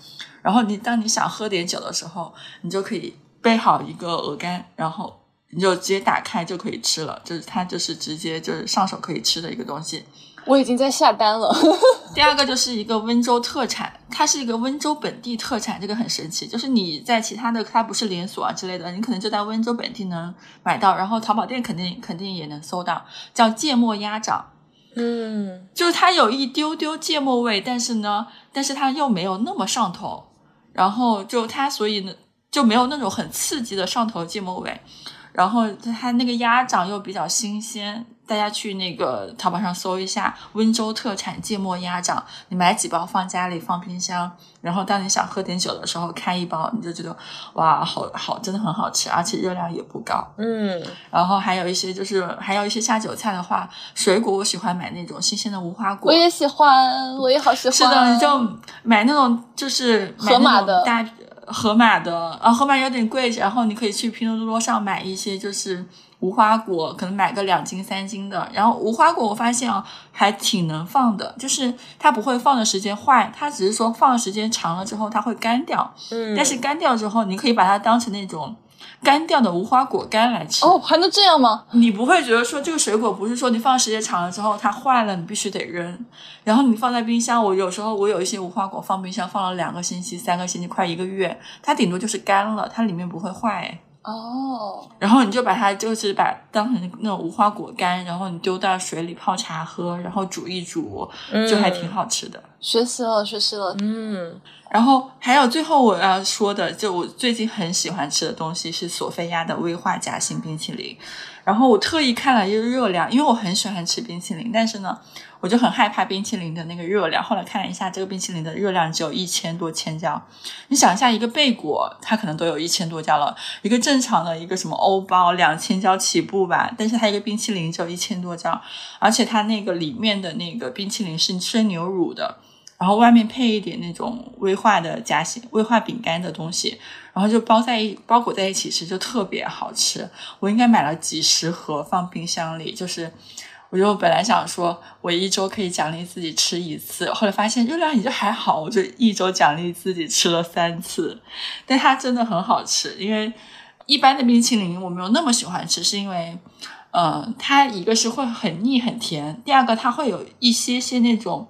然后你当你想喝点酒的时候，你就可以备好一个鹅肝，然后你就直接打开就可以吃了，就是它就是直接就是上手可以吃的一个东西。我已经在下单了。第二个就是一个温州特产，它是一个温州本地特产，这个很神奇。就是你在其他的，它不是连锁啊之类的，你可能就在温州本地能买到，然后淘宝店肯定肯定也能搜到，叫芥末鸭掌。嗯就是它有一丢丢芥末味，但是呢，但是它又没有那么上头，然后就它所以呢就没有那种很刺激的上头芥末味，然后它那个鸭掌又比较新鲜，大家去那个淘宝上搜一下温州特产芥末鸭掌，你买几包放家里放冰箱，然后当你想喝点酒的时候开一包，你就觉得哇，好好真的很好吃，而且热量也不高。嗯然后还有一些就是还有一些下酒菜的话，水果我喜欢买那种新鲜的无花果。我也喜欢，我也好喜欢。是的，你就买那种就是买盒马的大盒马的，啊，盒马有点贵，然后你可以去拼多多上买一些就是无花果，可能买个两斤三斤的。然后无花果我发现啊，还挺能放的，就是它不会放的时间坏，它只是说放的时间长了之后它会干掉，嗯，但是干掉之后你可以把它当成那种干掉的无花果干来吃。哦，还能这样吗？你不会觉得说这个水果不是说你放时间长了之后它坏了，你必须得扔，然后你放在冰箱。我有时候我有一些无花果放冰箱放了两个星期、三个星期、快一个月，它顶多就是干了，它里面不会坏。哦，然后你就把它就是把当成那种无花果干，然后你丢到水里泡茶喝，然后煮一煮，就还挺好吃的。学习了，学习了。嗯然后还有最后我要说的，就我最近很喜欢吃的东西是索菲亚的威化夹心冰淇淋。然后我特意看了一个热量，因为我很喜欢吃冰淇淋，但是呢，我就很害怕冰淇淋的那个热量。后来看了一下，这个冰淇淋的热量只有一千多千焦。你想一下，一个贝果它可能都有一千多焦了，一个正常的一个什么欧包两千焦起步吧，但是它一个冰淇淋只有一千多焦，而且它那个里面的那个冰淇淋是生牛乳的。然后外面配一点那种威化的夹心、威化饼干的东西，然后就包在一包裹在一起吃，就特别好吃。我应该买了几十盒放冰箱里，就是我就本来想说我一周可以奖励自己吃一次，后来发现热量也就还好，我就一周奖励自己吃了三次。但它真的很好吃，因为一般的冰淇淋我没有那么喜欢吃，是因为。呃，它一个是会很腻很甜，第二个它会有一些些那种，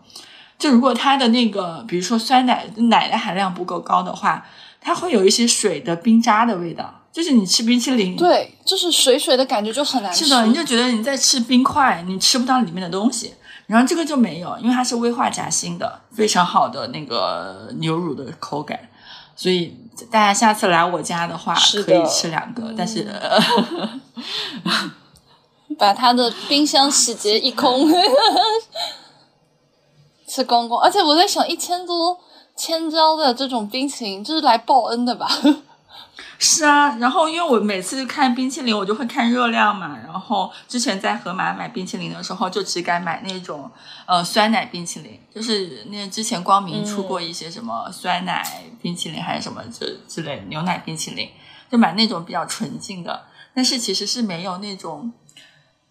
就如果它的那个，比如说酸奶奶的含量不够高的话，它会有一些水的冰渣的味道。就是你吃冰淇淋，，对，就是水水的感觉就很难吃。是的，你就觉得你在吃冰块，你吃不到里面的东西。然后这个就没有，因为它是威化夹心的，非常好的那个牛乳的口感。所以大家下次来我家的话，可以吃两个，但是、呃 把他的冰箱洗劫一空，吃光光。而且我在想，一千多千焦的这种冰淇淋，就是来报恩的吧？是啊，然后因为我每次看冰淇淋，我就会看热量嘛。然后之前在盒马买冰淇淋的时候，就只敢买那种呃酸奶冰淇淋，就是那之前光明出过一些什么酸奶冰淇淋还是什么之之类牛奶冰淇淋，就买那种比较纯净的。但是其实是没有那种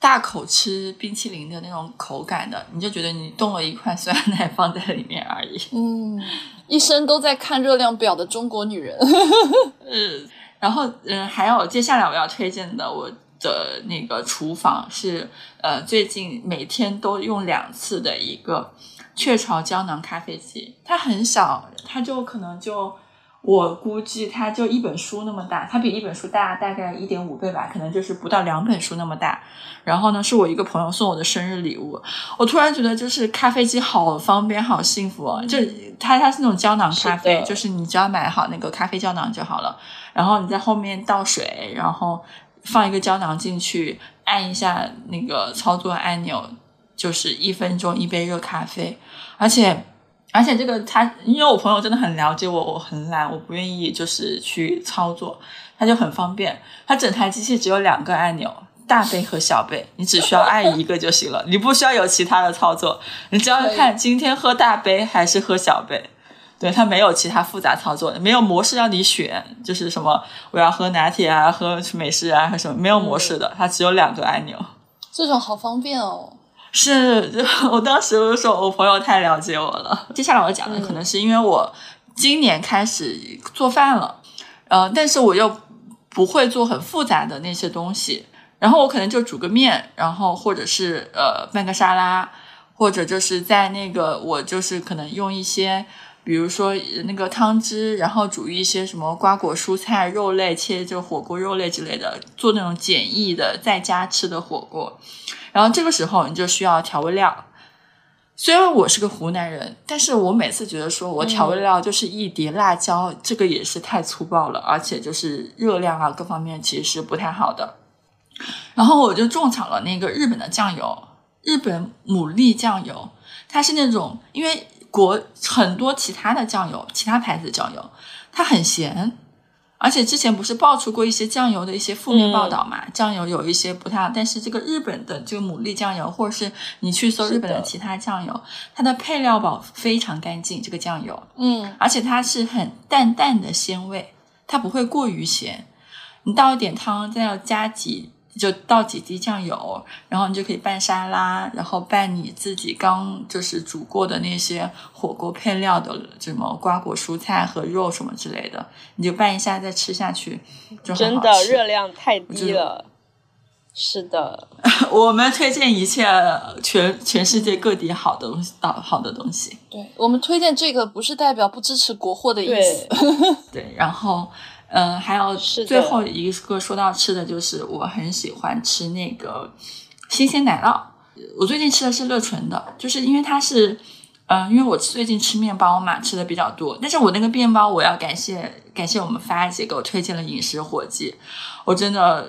大口吃冰淇淋的那种口感的，你就觉得你冻了一块酸奶放在里面而已。嗯，一生都在看热量表的中国女人。嗯，然后嗯，还有接下来我要推荐的我的那个厨房是呃最近每天都用两次的一个雀巢胶囊咖啡机，它很小，它就可能就。我估计它就一本书那么大，它比一本书大大概一点五倍吧，可能就是不到两本书那么大。然后呢，是我一个朋友送我的生日礼物。我突然觉得，就是咖啡机好方便，好幸福哦！就它它是那种胶囊咖啡，就是你只要买好那个咖啡胶囊就好了。然后你在后面倒水，然后放一个胶囊进去，按一下那个操作按钮，就是一分钟一杯热咖啡，而且。而且这个他，因为我朋友真的很了解我，我很懒，我不愿意就是去操作，他就很方便。他整台机器只有两个按钮，大杯和小杯，你只需要按一个就行了，你不需要有其他的操作，你只要看今天喝大杯还是喝小杯。对，它没有其他复杂操作，没有模式让你选，就是什么我要喝拿铁啊，喝美式啊，还是什么，没有模式的，它只有两个按钮。这种好方便哦。是，我当时就说，我朋友太了解我了。接下来我要讲的可能是因为我今年开始做饭了，呃，但是我又不会做很复杂的那些东西，然后我可能就煮个面，然后或者是呃拌个沙拉，或者就是在那个我就是可能用一些，比如说那个汤汁，然后煮一些什么瓜果蔬菜、肉类，切就火锅肉类之类的，做那种简易的在家吃的火锅。然后这个时候你就需要调味料。虽然我是个湖南人，但是我每次觉得说我调味料就是一碟辣椒，这个也是太粗暴了，而且就是热量啊各方面其实是不太好的。然后我就种草了那个日本的酱油，日本牡蛎酱油，它是那种因为国很多其他的酱油，其他牌子的酱油，它很咸。而且之前不是爆出过一些酱油的一些负面报道嘛？酱油有一些不太，但是这个日本的这个牡蛎酱油，或者是你去搜日本的其他酱油，它的配料表非常干净。这个酱油，嗯，而且它是很淡淡的鲜味，它不会过于咸。你倒一点汤，再要加几。就倒几滴酱油，然后你就可以拌沙拉，然后拌你自己刚就是煮过的那些火锅配料的什么瓜果蔬菜和肉什么之类的，你就拌一下再吃下去，就真的热量太低了。是的，我们推荐一切全全世界各地好的东西，好的东西。对我们推荐这个不是代表不支持国货的意思。对，然后。嗯，还有最后一个说到吃的就是我很喜欢吃那个新鲜奶酪。我最近吃的是乐纯的，就是因为它是，嗯，因为我最近吃面包嘛，吃的比较多。但是我那个面包，我要感谢感谢我们发姐给我推荐了饮食火鸡，我真的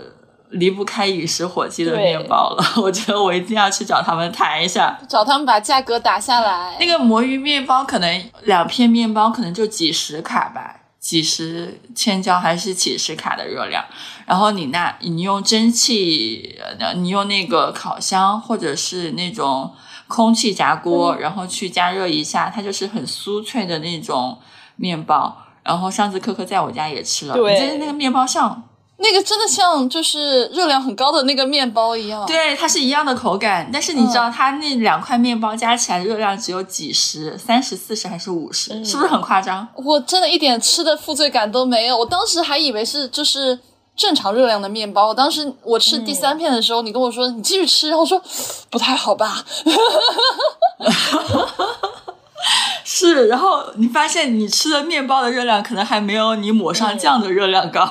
离不开饮食火鸡的面包了。我觉得我一定要去找他们谈一下，找他们把价格打下来。那个魔芋面包可能两片面包可能就几十卡吧。几十千焦还是几十卡的热量，然后你那，你用蒸汽，你用那个烤箱或者是那种空气炸锅，然后去加热一下，它就是很酥脆的那种面包。然后上次科科在我家也吃了，你在那个面包上。那个真的像就是热量很高的那个面包一样，对，它是一样的口感，但是你知道它那两块面包加起来热量只有几十、三十、四十还是五十，是不是很夸张？我真的一点吃的负罪感都没有，我当时还以为是就是正常热量的面包。当时我吃第三片的时候，你跟我说你继续吃，然后说不太好吧。是，然后你发现你吃的面包的热量可能还没有你抹上酱的热量高，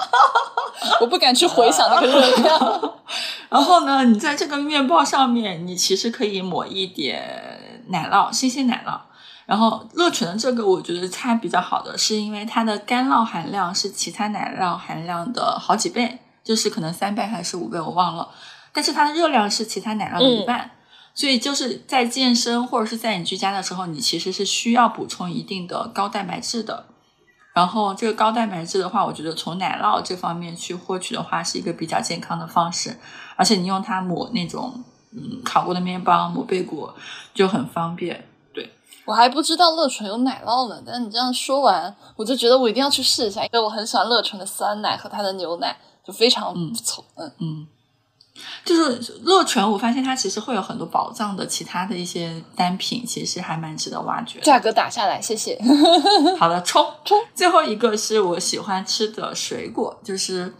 我不敢去回想那个热量。然后呢，你在这个面包上面，你其实可以抹一点奶酪，新鲜奶酪。然后乐纯的这个，我觉得它比较好的，是因为它的干酪含量是其他奶酪含量的好几倍，就是可能三倍还是五倍，我忘了。但是它的热量是其他奶酪的一半。所以就是在健身或者是在你居家的时候，你其实是需要补充一定的高蛋白质的。然后这个高蛋白质的话，我觉得从奶酪这方面去获取的话，是一个比较健康的方式。而且你用它抹那种嗯烤过的面包、抹贝果就很方便。对我还不知道乐纯有奶酪呢，但你这样说完，我就觉得我一定要去试一下，因为我很喜欢乐纯的酸奶和它的牛奶，就非常不错。嗯嗯。就是就是乐泉，我发现它其实会有很多宝藏的其他的一些单品，其实还蛮值得挖掘。价格打下来，谢谢。好的，冲冲！最后一个是我喜欢吃的水果，就是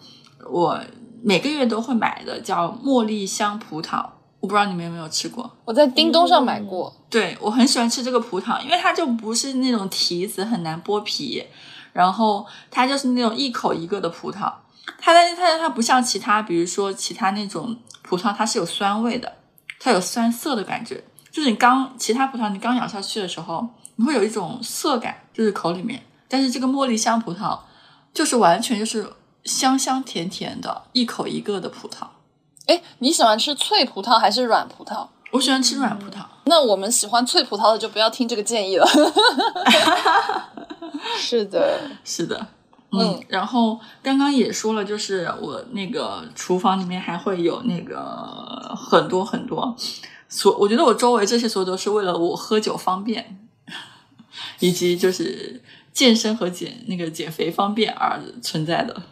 我每个月都会买的，叫茉莉香葡萄。我不知道你们有没有吃过？我在叮咚上买过。对我很喜欢吃这个葡萄，因为它就不是那种提子，很难剥皮，然后它就是那种一口一个的葡萄。它但是它它不像其他，比如说其他那种葡萄，它是有酸味的，它有酸涩的感觉。就是你刚其他葡萄你刚咬下去的时候，你会有一种涩感，就是口里面。但是这个茉莉香葡萄，就是完全就是香香甜甜的，一口一个的葡萄。哎，你喜欢吃脆葡萄还是软葡萄？我喜欢吃软葡萄。那我们喜欢脆葡萄的就不要听这个建议了。是的，是的，嗯。然后刚刚也说了，就是我那个厨房里面还会有那个很多很多，所我觉得我周围这些所有都是为了我喝酒方便，以及就是健身和减那个减肥方便而存在的。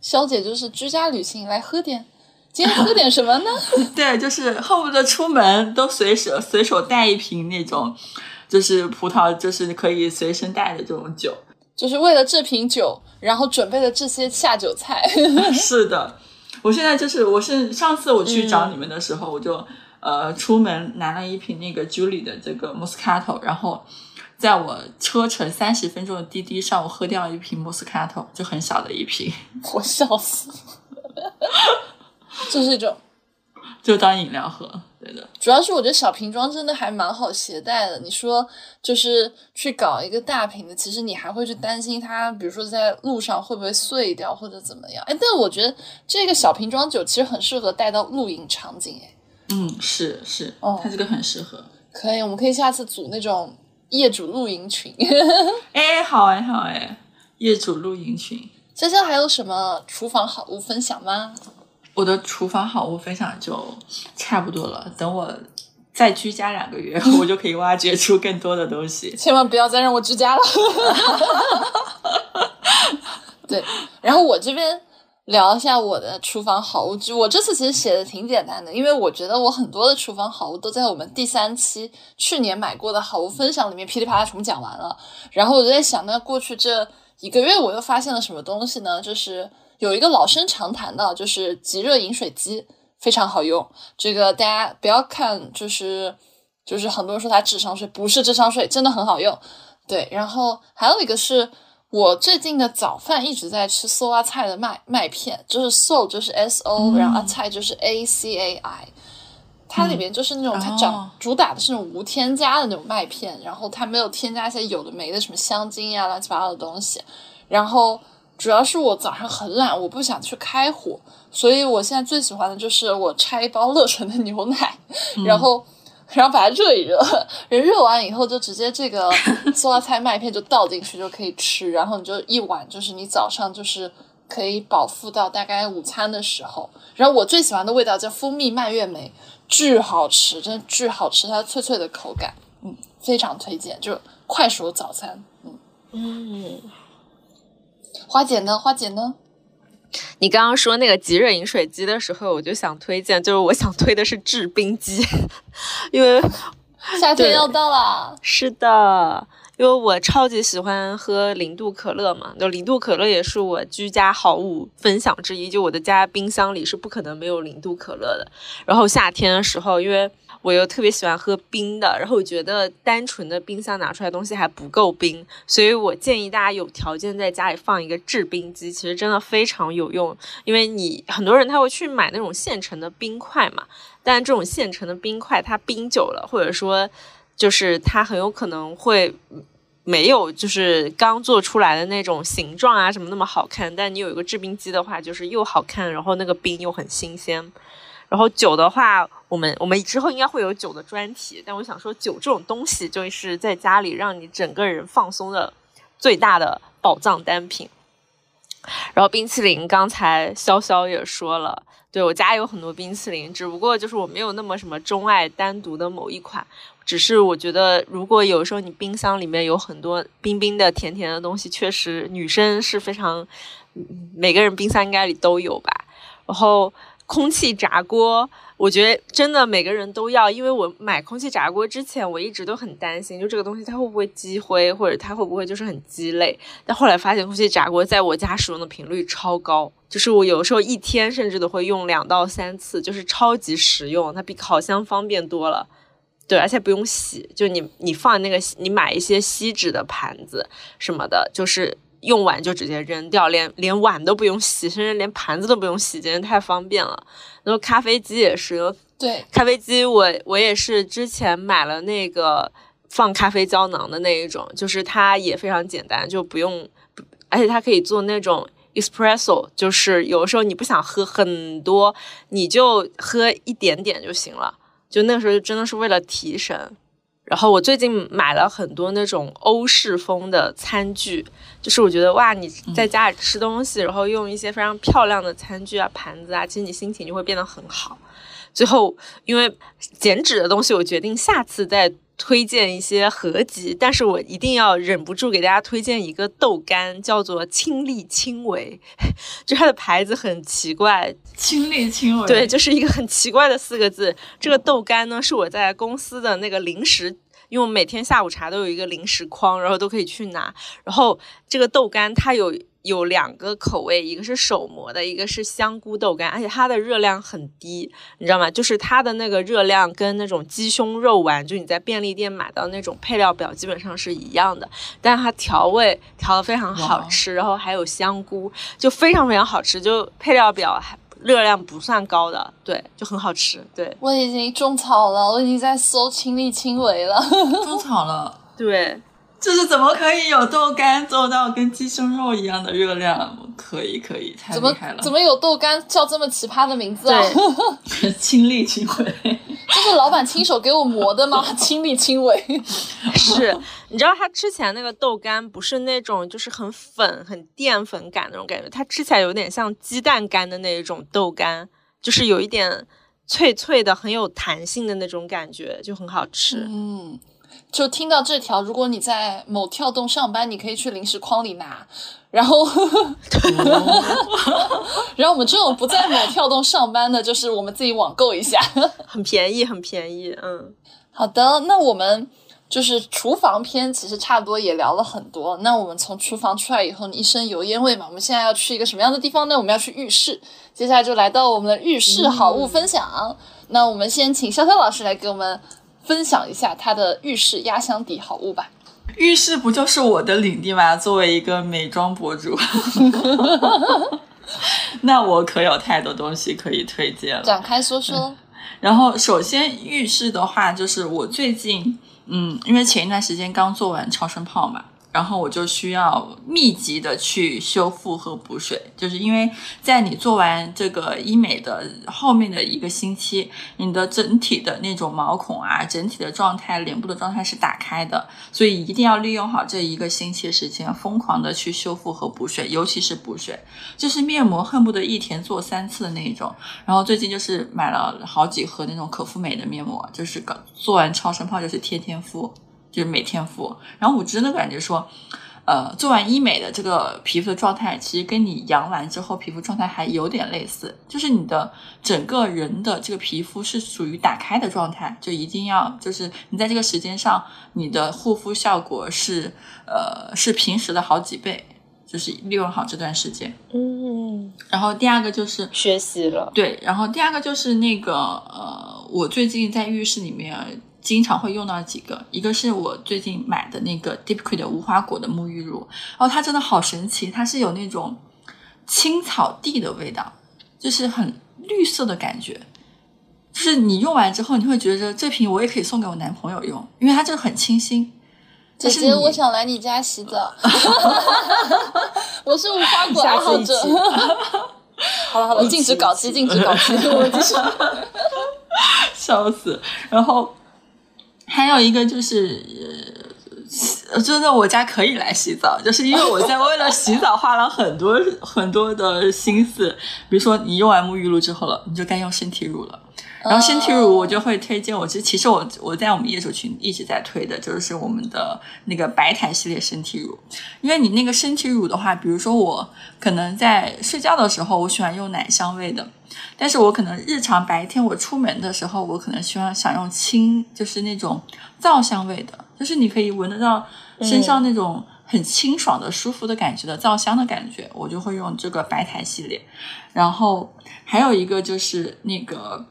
肖姐就是居家旅行来喝点。今天喝点什么呢？对，就是恨不得出门都随手随手带一瓶那种，就是葡萄，就是可以随身带的这种酒，就是为了这瓶酒，然后准备了这些下酒菜。是的，我现在就是我是上次我去找你们的时候，我就呃出门拿了一瓶那个 Julie 的这个 Moscato，然后在我车程三十分钟的滴滴上，我喝掉了一瓶 Moscato，就很小的一瓶，我笑死。就是一种，就当饮料喝，对的。主要是我觉得小瓶装真的还蛮好携带的。你说就是去搞一个大瓶的，其实你还会去担心它，比如说在路上会不会碎掉或者怎么样。哎，但我觉得这个小瓶装酒其实很适合带到露营场景。哎，嗯，是是，哦，它这个很适合。可以，我们可以下次组那种业主露营群。哎，好哎，好哎，业主露营群。潇潇还有什么厨房好物分享吗？我的厨房好物分享就差不多了，等我再居家两个月，我就可以挖掘出更多的东西。千万不要再让我居家了。对，然后我这边聊一下我的厨房好物，我这次其实写的挺简单的，因为我觉得我很多的厨房好物都在我们第三期去年买过的好物分享里面噼里啪啦全部讲完了。然后我就在想，那过去这一个月我又发现了什么东西呢？就是。有一个老生常谈的，就是即热饮水机非常好用。这个大家不要看，就是就是很多人说它智商税，不是智商税，真的很好用。对，然后还有一个是我最近的早饭一直在吃搜阿菜的麦麦片，就是 so 就是 s o，然后阿菜就是 a c a i，它里面就是那种它长主打的是那种无添加的那种麦片，然后它没有添加一些有的没的什么香精呀乱七八糟的东西，然后。主要是我早上很懒，我不想去开火，所以我现在最喜欢的就是我拆一包乐纯的牛奶，然后然后把它热一热，热完以后就直接这个 苏拉菜麦片就倒进去就可以吃，然后你就一碗就是你早上就是可以饱腹到大概午餐的时候。然后我最喜欢的味道叫蜂蜜蔓越莓，巨好吃，真的巨好吃，它脆脆的口感，嗯，非常推荐，就快手早餐，嗯嗯。花姐呢？花姐呢？你刚刚说那个即热饮水机的时候，我就想推荐，就是我想推的是制冰机，因为夏天要到了。是的，因为我超级喜欢喝零度可乐嘛，就零度可乐也是我居家好物分享之一，就我的家冰箱里是不可能没有零度可乐的。然后夏天的时候，因为我又特别喜欢喝冰的，然后我觉得单纯的冰箱拿出来东西还不够冰，所以我建议大家有条件在家里放一个制冰机，其实真的非常有用。因为你很多人他会去买那种现成的冰块嘛，但这种现成的冰块它冰久了，或者说就是它很有可能会没有就是刚做出来的那种形状啊什么那么好看。但你有一个制冰机的话，就是又好看，然后那个冰又很新鲜。然后酒的话，我们我们之后应该会有酒的专题，但我想说，酒这种东西就是在家里让你整个人放松的最大的宝藏单品。然后冰淇淋，刚才潇潇也说了，对我家有很多冰淇淋，只不过就是我没有那么什么钟爱单独的某一款，只是我觉得如果有时候你冰箱里面有很多冰冰的、甜甜的东西，确实女生是非常，每个人冰箱应该里都有吧。然后。空气炸锅，我觉得真的每个人都要，因为我买空气炸锅之前，我一直都很担心，就这个东西它会不会积灰，或者它会不会就是很鸡肋。但后来发现，空气炸锅在我家使用的频率超高，就是我有时候一天甚至都会用两到三次，就是超级实用，它比烤箱方便多了。对，而且不用洗，就你你放那个，你买一些锡纸的盘子什么的，就是用完就直接扔掉，连连碗都不用洗，甚至连盘子都不用洗，简直太方便了。然后咖啡机也是，对，咖啡机我我也是之前买了那个放咖啡胶囊的那一种，就是它也非常简单，就不用，而且它可以做那种 espresso，就是有时候你不想喝很多，你就喝一点点就行了。就那个时候，真的是为了提神。然后我最近买了很多那种欧式风的餐具，就是我觉得哇，你在家里吃东西，然后用一些非常漂亮的餐具啊、盘子啊，其实你心情就会变得很好。最后，因为减脂的东西，我决定下次再。推荐一些合集，但是我一定要忍不住给大家推荐一个豆干，叫做亲力亲为，就它的牌子很奇怪，亲力亲为，对，就是一个很奇怪的四个字。这个豆干呢，是我在公司的那个零食，因为我每天下午茶都有一个零食筐，然后都可以去拿。然后这个豆干它有。有两个口味，一个是手磨的，一个是香菇豆干，而且它的热量很低，你知道吗？就是它的那个热量跟那种鸡胸肉丸，就你在便利店买到那种配料表基本上是一样的，但是它调味调的非常好吃，然后还有香菇，就非常非常好吃，就配料表还热量不算高的，对，就很好吃。对我已经种草了，我已经在搜亲力亲为了，种草了，对。就是怎么可以有豆干做到跟鸡胸肉一样的热量？可以可以，太厉害了！怎么有豆干叫这么奇葩的名字啊？亲力亲为，这是老板亲手给我磨的吗？亲力亲为，是你知道他之前那个豆干不是那种就是很粉很淀粉感那种感觉，它吃起来有点像鸡蛋干的那种豆干，就是有一点脆脆的，很有弹性的那种感觉，就很好吃。嗯。就听到这条，如果你在某跳动上班，你可以去零食筐里拿。然后，然后我们这种不在某跳动上班的，就是我们自己网购一下，很便宜，很便宜。嗯，好的，那我们就是厨房篇，其实差不多也聊了很多。那我们从厨房出来以后，你一身油烟味嘛，我们现在要去一个什么样的地方呢？我们要去浴室。接下来就来到我们的浴室好物分享。那我们先请潇潇老师来给我们。分享一下他的浴室压箱底好物吧。浴室不就是我的领地吗？作为一个美妆博主，那我可有太多东西可以推荐了。展开说说。然后，首先浴室的话，就是我最近，嗯，因为前一段时间刚做完超声炮嘛。然后我就需要密集的去修复和补水，就是因为在你做完这个医美的后面的一个星期，你的整体的那种毛孔啊，整体的状态、脸部的状态是打开的，所以一定要利用好这一个星期时间，疯狂的去修复和补水，尤其是补水，就是面膜恨不得一天做三次的那种。然后最近就是买了好几盒那种可复美的面膜，就是搞做完超声炮就是天天敷。就是每天敷，然后我真的感觉说，呃，做完医美的这个皮肤的状态，其实跟你阳完之后皮肤状态还有点类似，就是你的整个人的这个皮肤是属于打开的状态，就一定要就是你在这个时间上，你的护肤效果是呃是平时的好几倍，就是利用好这段时间。嗯，然后第二个就是学习了，对，然后第二个就是那个呃，我最近在浴室里面。经常会用到几个，一个是我最近买的那个 Deep Cream 的无花果的沐浴露，然后它真的好神奇，它是有那种青草地的味道，就是很绿色的感觉，就是你用完之后，你会觉得这瓶我也可以送给我男朋友用，因为它真的很清新。姐姐，我想来你家洗澡，我是无花果爱好者。好了好了，禁止搞基，禁止搞基，我就是。笑死，然后。还有一个就是，呃真的，我家可以来洗澡，就是因为我在为了洗澡花了很多很多的心思。比如说，你用完沐浴露之后了，你就该用身体乳了。然后身体乳我就会推荐我，其其实我我在我们业主群一直在推的就是我们的那个白檀系列身体乳，因为你那个身体乳的话，比如说我可能在睡觉的时候，我喜欢用奶香味的，但是我可能日常白天我出门的时候，我可能喜欢想用清，就是那种皂香味的，就是你可以闻得到身上那种很清爽的、舒服的感觉的皂香的感觉，我就会用这个白檀系列。然后还有一个就是那个。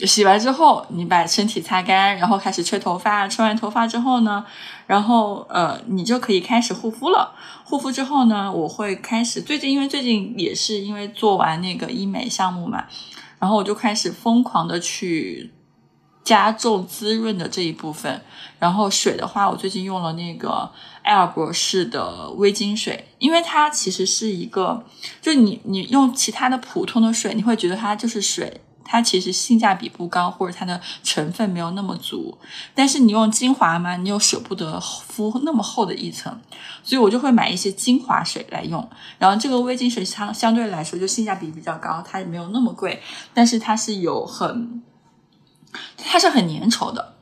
就洗完之后，你把身体擦干，然后开始吹头发。吹完头发之后呢，然后呃，你就可以开始护肤了。护肤之后呢，我会开始最近，因为最近也是因为做完那个医美项目嘛，然后我就开始疯狂的去加重滋润的这一部分。然后水的话，我最近用了那个艾尔博士的微晶水，因为它其实是一个，就你你用其他的普通的水，你会觉得它就是水。它其实性价比不高，或者它的成分没有那么足。但是你用精华嘛，你又舍不得敷那么厚的一层，所以我就会买一些精华水来用。然后这个微晶水它相对来说就性价比比较高，它也没有那么贵，但是它是有很，它是很粘稠的，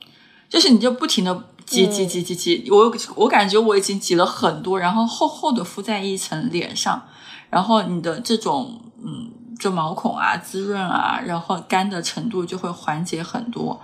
就是你就不停的挤挤挤挤挤，我我感觉我已经挤了很多，然后厚厚的敷在一层脸上，然后你的这种嗯。就毛孔啊，滋润啊，然后干的程度就会缓解很多，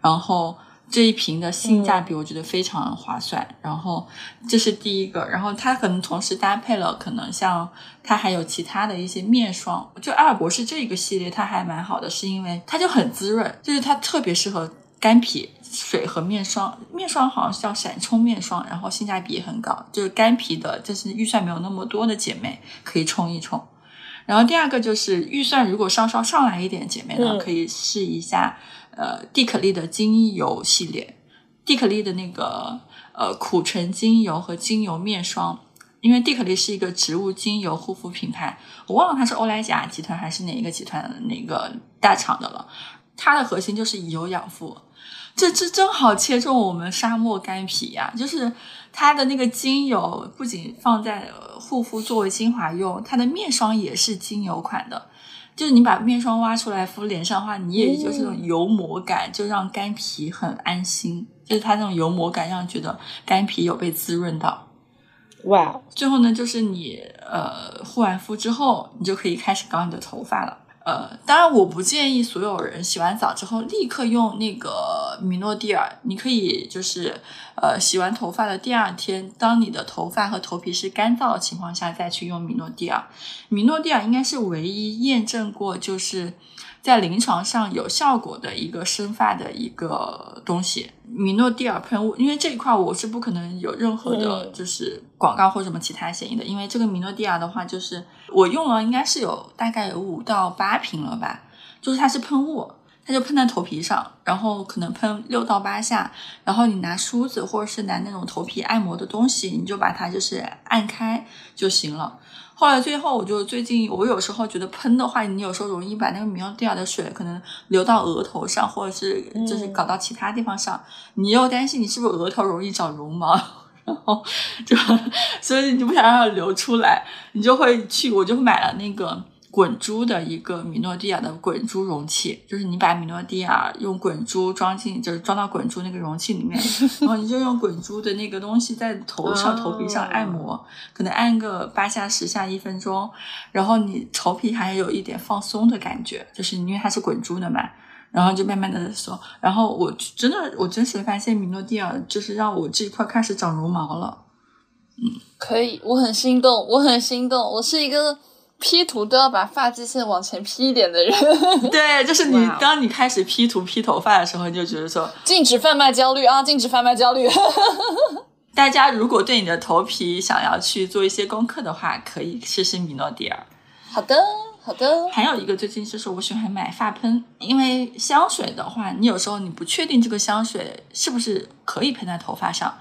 然后这一瓶的性价比我觉得非常划算，然后这是第一个，然后它可能同时搭配了，可能像它还有其他的一些面霜，就阿尔博士这个系列它还蛮好的，是因为它就很滋润，就是它特别适合干皮水和面霜，面霜好像是叫闪充面霜，然后性价比也很高，就是干皮的，就是预算没有那么多的姐妹可以冲一冲。然后第二个就是预算如果稍稍上来一点，姐妹呢可以试一下，呃，蒂可丽的精油系列，蒂可丽的那个呃苦橙精油和精油面霜，因为蒂可丽是一个植物精油护肤品牌，我忘了它是欧莱雅集团还是哪一个集团哪个大厂的了，它的核心就是以油养肤。这这正好切中我们沙漠干皮呀！就是它的那个精油不仅放在护肤作为精华用，它的面霜也是精油款的。就是你把面霜挖出来敷脸上的话，你也就是那种油膜感，就让干皮很安心。就是它那种油膜感，让人觉得干皮有被滋润到。哇！最后呢，就是你呃护完肤之后，你就可以开始搞你的头发了。呃，当然，我不建议所有人洗完澡之后立刻用那个米诺地尔。你可以就是，呃，洗完头发的第二天，当你的头发和头皮是干燥的情况下，再去用米诺地尔。米诺地尔应该是唯一验证过，就是在临床上有效果的一个生发的一个东西。米诺地尔喷雾，因为这一块我是不可能有任何的，就是广告或什么其他嫌疑的，因为这个米诺地尔的话，就是我用了应该是有大概有五到八瓶了吧，就是它是喷雾，它就喷在头皮上，然后可能喷六到八下，然后你拿梳子或者是拿那种头皮按摩的东西，你就把它就是按开就行了。后来最后，我就最近我有时候觉得喷的话，你有时候容易把那个米诺地尔的水可能流到额头上，或者是就是搞到其他地方上，你又担心你是不是额头容易长绒毛，然后就所以你不想让它流出来，你就会去，我就买了那个。滚珠的一个米诺地亚的滚珠容器，就是你把米诺地亚用滚珠装进，就是装到滚珠那个容器里面，然后你就用滚珠的那个东西在头上、头皮上按摩，可能按个八下、十下，一分钟，然后你头皮还有一点放松的感觉，就是因为它是滚珠的嘛，然后就慢慢的松，然后我真的，我真实发现米诺地尔就是让我这一块开始长绒毛了，嗯，可以，我很心动，我很心动，我是一个。P 图都要把发际线往前 P 一点的人，对，就是你。当你开始 P 图 P 头发的时候，你就觉得说禁止贩卖焦虑啊，禁止贩卖焦虑。大家如果对你的头皮想要去做一些功课的话，可以试试米诺地尔。好的，好的。还有一个最近就是我喜欢买发喷，因为香水的话，你有时候你不确定这个香水是不是可以喷在头发上。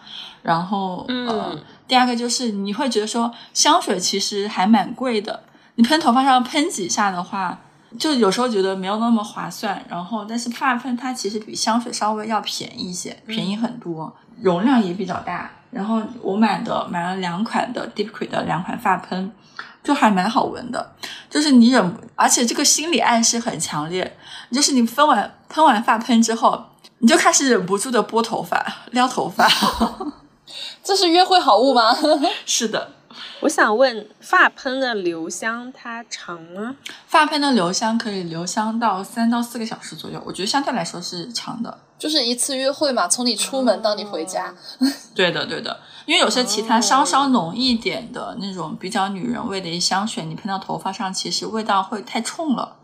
然后，嗯，第二个就是你会觉得说香水其实还蛮贵的。你喷头发上喷几下的话，就有时候觉得没有那么划算。然后，但是发喷它其实比香水稍微要便宜一些，便宜很多，容量也比较大。然后我买的买了两款的 Deepquik 的两款发喷，就还蛮好闻的。就是你忍，而且这个心理暗示很强烈，就是你喷完喷完发喷之后，你就开始忍不住的拨头发、撩头发。这是约会好物吗？是的，我想问，发喷的留香它长吗？发喷的留香可以留香到三到四个小时左右，我觉得相对来说是长的。就是一次约会嘛，从你出门到你回家。对的，对的，因为有些其他稍稍浓一点的那种比较女人味的一香水，你喷到头发上，其实味道会太冲了。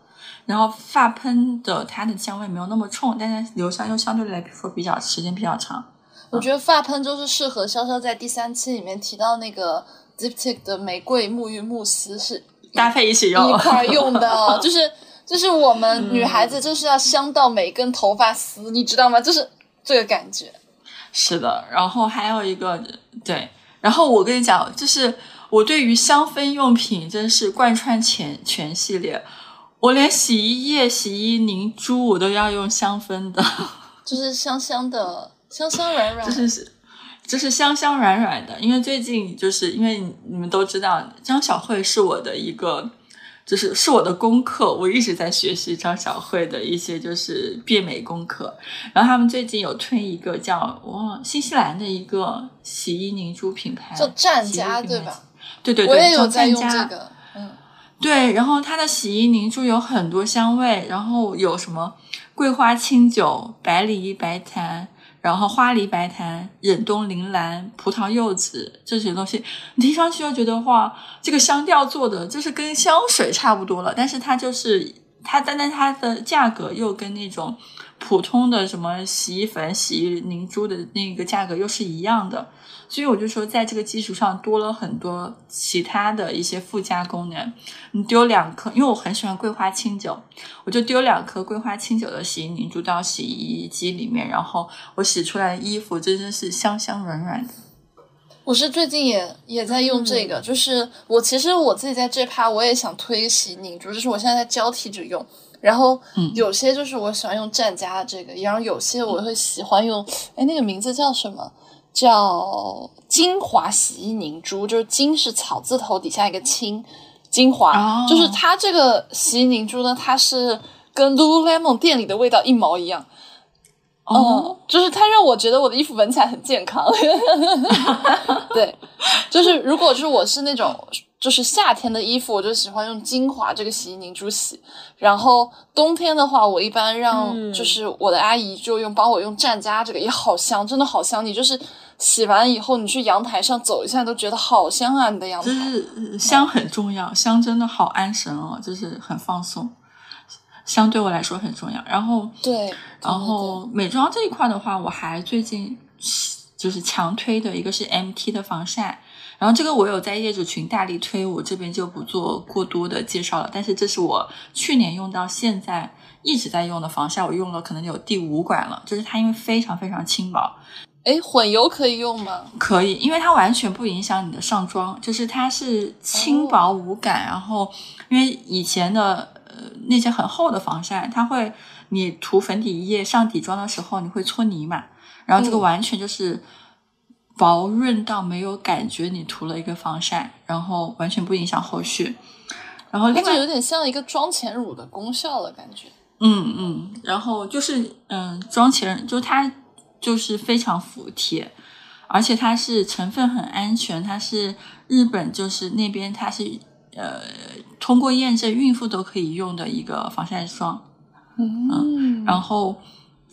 然后发喷的它的香味没有那么冲，但是留香又相对来说比较时间比较长。我觉得发喷就是适合潇潇在第三期里面提到那个 Ziptic 的玫瑰沐浴慕斯是搭配一起用一块儿用的，就是就是我们女孩子就是要香到每根头发丝，你知道吗？就是这个感觉。是的，然后还有一个对，然后我跟你讲，就是我对于香氛用品真是贯穿全全系列，我连洗衣液、洗衣凝珠我都要用香氛的，就是香香的，香香软软。就是就是香香软软的。因为最近就是因为你们都知道，张小慧是我的一个。就是是我的功课，我一直在学习张小慧的一些就是变美功课。然后他们最近有推一个叫哇新西兰的一个洗衣凝珠品牌，叫战家对吧？对对对，我也有叫在用这个，嗯，对，然后它的洗衣凝珠有很多香味，然后有什么桂花清酒、白梨白檀，然后花梨白檀、忍冬铃兰、葡萄柚子这些东西，你听上去就觉得哇，这个香调做的就是跟香水差不多了，但是它就是它，但但它的价格又跟那种普通的什么洗衣粉、洗衣凝珠的那个价格又是一样的。所以我就说，在这个基础上多了很多其他的一些附加功能。你丢两颗，因为我很喜欢桂花清酒，我就丢两颗桂花清酒的洗衣凝珠到洗衣机里面，然后我洗出来的衣服真的是香香软软的。我是最近也也在用这个，就是我其实我自己在这趴我也想推洗凝珠，就是我现在在交替着用。然后嗯有些就是我喜欢用战家的这个，然后有些我会喜欢用，哎，那个名字叫什么？叫精华洗衣凝珠，就是精是草字头底下一个清，精华，哦就是它这个洗衣凝珠呢，它是跟 Lululemon 店里的味道一毛一样。哦，嗯，就是它让我觉得我的衣服闻起来很健康。对，就是如果就是我是那种就是夏天的衣服，我就喜欢用精华这个洗衣凝珠洗。然后冬天的话，我一般让嗯就是我的阿姨就用帮我用战家这个，也好香，真的好香。你就是洗完以后，你去阳台上走一下，都觉得好香啊！你的阳台就。是呃香很重要，香真的好安神哦，就是很放松。香对我来说很重要。然后，对然后美妆这一块的话，我还最近就是强推的一个是 MT 的防晒，然后这个我有在业主群大力推，我这边就不做过多的介绍了。但是这是我去年用到现在一直在用的防晒，我用了可能有第五管了，就是它因为非常非常轻薄，哎，混油可以用吗？可以，因为它完全不影响你的上妆，就是它是轻薄无感。然后，因为以前的呃那些很厚的防晒，它会你涂粉底液上底妆的时候，你会搓泥嘛，然后这个嗯完全就是薄润到没有感觉你涂了一个防晒，然后完全不影响后续。然后另外有点像一个妆前乳的功效了，感觉。嗯嗯，然后就是嗯，妆前就它就是非常服帖，而且它是成分很安全，它是日本就是那边它是呃通过验证孕妇都可以用的一个防晒霜。嗯然后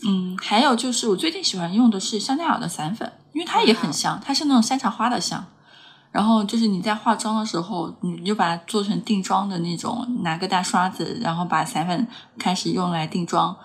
嗯，还有就是我最近喜欢用的是香奈儿的散粉，因为它也很香，它是那种山茶花的香。然后就是你在化妆的时候，你就把它做成定妆的那种，拿个大刷子，然后把散粉开始用来定妆。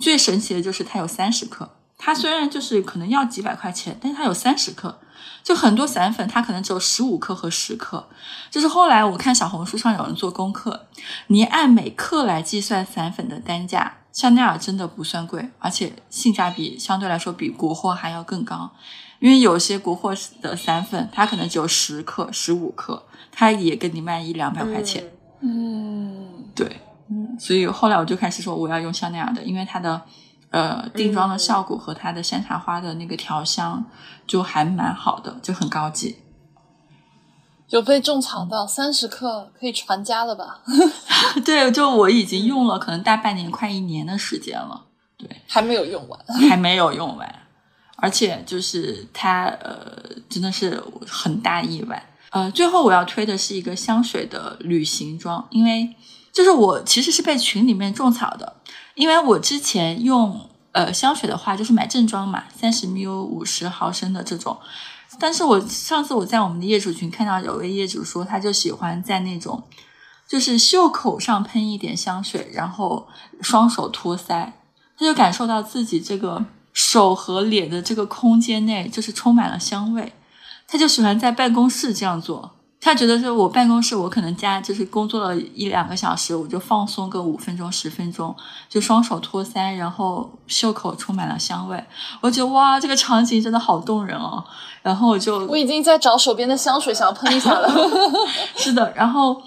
最神奇的就是它有三十克，它虽然就是可能要几百块钱，但是它有三十克。就很多散粉它可能只有十五克和十克。就是后来我看小红书上有人做功课，你按每克来计算散粉的单价，香奈儿真的不算贵，而且性价比相对来说比国货还要更高。因为有些国货的散粉，它可能只有十克、十五克，它也跟你卖一两百块钱。嗯，对，嗯，所以后来我就开始说我要用香奈儿的，因为它的呃定妆的效果和它的山茶花的那个调香就还蛮好的，就很高级。有被种草到三十克可以传家了吧？对，就我已经用了可能大半年，快一年的时间了。对，还没有用完，还没有用完，而且就是它呃，真的是很大意外。呃，最后我要推的是一个香水的旅行装，因为就是我其实是被群里面种草的，因为我之前用呃香水的话就是买正装嘛，三十 ml 五十毫升的这种。但是我上次我在我们的业主群看到有位业主说，他就喜欢在那种就是袖口上喷一点香水，然后双手托腮，他就感受到自己这个手和脸的这个空间内就是充满了香味，他就喜欢在办公室这样做。他觉得说，我办公室我可能加就是工作了一两个小时，我就放松个五分钟十分钟，就双手托腮，然后袖口充满了香味。我觉得哇，这个场景真的好动人哦。然后我就我已经在找手边的香水，想要喷一下了。是的，然后。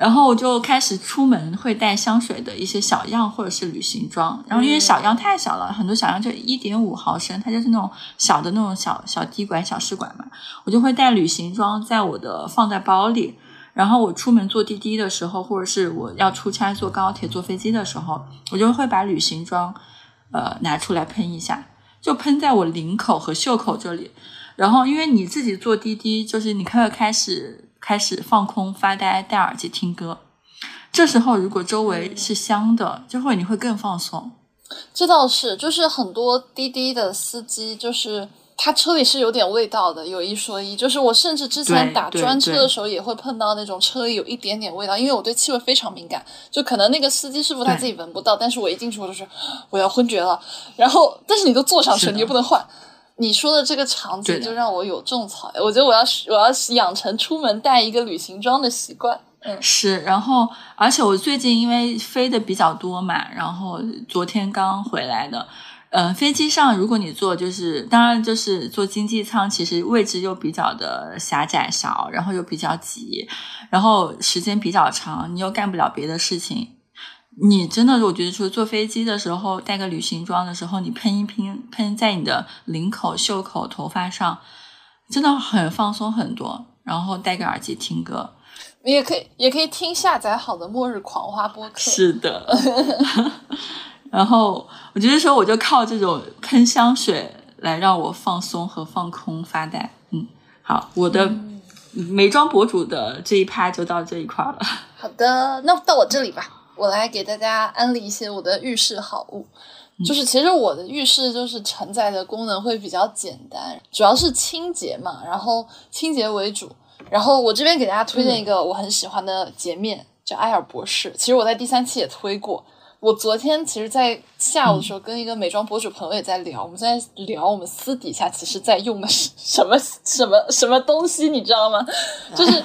然后我就开始出门会带香水的一些小样或者是旅行装，然后因为小样太小了，很多小样就一点五毫升，它就是那种小的那种小小滴管、小试管嘛，我就会带旅行装在我的放在包里，然后我出门坐滴滴的时候，或者是我要出差坐高铁、坐飞机的时候，我就会把旅行装呃拿出来喷一下，就喷在我领口和袖口这里，然后因为你自己坐滴滴，就是你开始开始。开始放空发呆，戴耳机听歌。这时候如果周围是香的，就会你会更放松。这倒是，就是很多滴滴的司机，就是他车里是有点味道的。有一说一，就是我甚至之前打专车的时候也会碰到那种车里有一点点味道，因为我对气味非常敏感。就可能那个司机师傅他自己闻不到，但是我一进去我就是我要昏厥了。然后，但是你都坐上去，你又不能换。你说的这个场景就让我有种草，我觉得我要我要养成出门带一个旅行装的习惯。嗯，是，然后而且我最近因为飞的比较多嘛，然后昨天刚回来的，嗯，飞机上如果你坐就是当然就是坐经济舱，其实位置又比较的狭窄少，然后又比较挤，然后时间比较长，你又干不了别的事情。你真的，我觉得说坐飞机的时候带个旅行装的时候，你喷一喷喷在你的领口、袖口、头发上，真的很放松很多。然后戴个耳机听歌，你也可以也可以听下载好的《末日狂花》播客。是的。然后我觉得说，我就靠这种喷香水来让我放松和放空发呆。嗯，好，我的美妆博主的这一趴就到这一块了。好的，那到我这里吧。我来给大家安利一些我的浴室好物，就是其实我的浴室就是承载的功能会比较简单，主要是清洁嘛，然后清洁为主。然后我这边给大家推荐一个我很喜欢的洁面，叫瑷尔博士。其实我在第三期也推过。我昨天其实，在下午的时候跟一个美妆博主朋友也在聊，我们在聊我们私底下其实在用的是什么什么什么东西，你知道吗？就是。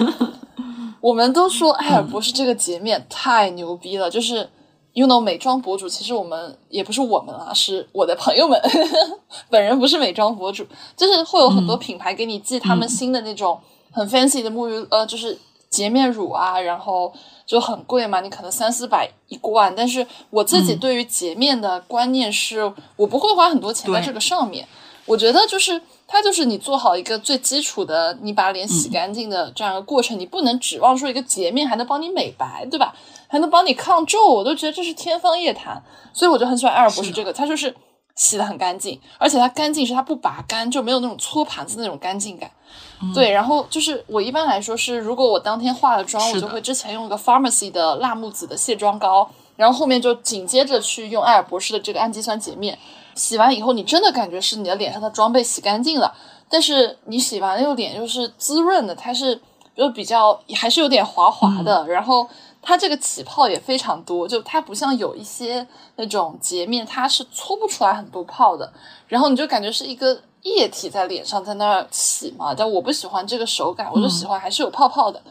我们都说瑷尔博士这个洁面太牛逼了，就是用到美妆博主，其实我们也不是我们啊，是我的朋友们，本人不是美妆博主，就是会有很多品牌给你寄他们新的那种很 fancy 的沐浴呃，就是洁面乳啊，然后就很贵嘛，你可能三四百一罐，但是我自己对于洁面的观念是，我不会花很多钱在这个上面，我觉得就是。它就是你做好一个最基础的，你把脸洗干净的这样一个过程，你不能指望说一个洁面还能帮你美白，对吧？还能帮你抗皱，我都觉得这是天方夜谭。所以我就很喜欢瑷尔博士这个，它就是洗的很干净，而且它干净是它不拔干，就没有那种搓盘子那种干净感。对，然后就是我一般来说是，如果我当天化了妆，我就会之前用一个 Pharmacy 的辣木籽的卸妆膏，然后后面就紧接着去用瑷尔博士的这个氨基酸洁面。洗完以后，你真的感觉是你的脸上的妆被洗干净了，但是你洗完那个脸就是滋润的，它是就比较还是有点滑滑的，然后它这个起泡也非常多，就它不像有一些那种洁面，它是搓不出来很多泡的，然后你就感觉是一个液体在脸上在那儿洗嘛，但我不喜欢这个手感，我就喜欢还是有泡泡的，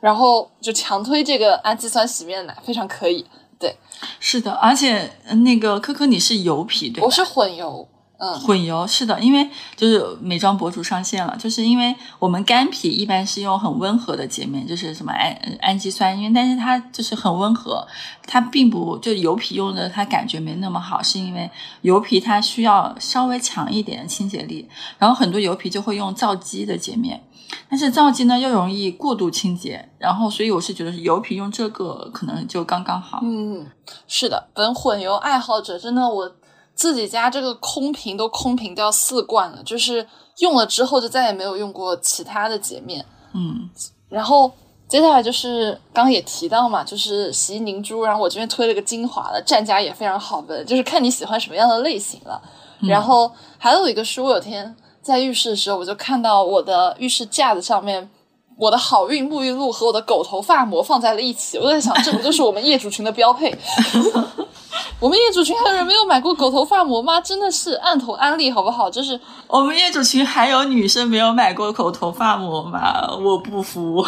然后就强推这个氨基酸洗面奶，非常可以。对，是的，而且那个科科你是油皮对吧？我是混油，嗯，混油是的，因为就是美妆博主上线了，就是因为我们干皮一般是用很温和的洁面，就是什么氨氨基酸，因为但是它就是很温和，它并不就油皮用的它感觉没那么好，是因为油皮它需要稍微强一点的清洁力，然后很多油皮就会用皂基的洁面，但是皂基呢又容易过度清洁，然后所以我是觉得油皮用这个可能就刚刚好。嗯，是的，本混油爱好者真的我。自己家这个空瓶都空瓶掉四罐了，就是用了之后就再也没有用过其他的洁面。嗯，然后接下来就是刚刚也提到嘛，就是洗衣凝珠，然后我这边推了个精华的，战家也非常好闻，就是看你喜欢什么样的类型了。然后还有一个是我有天在浴室的时候，我就看到我的浴室架子上面，我的好运沐浴露和我的狗头发膜放在了一起，我在想，这不就是我们业主群的标配？我们业主群还有人没有买过狗头发膜吗？真的是按头安利好不好？就是我们业主群还有女生没有买过狗头发膜吗？我不服，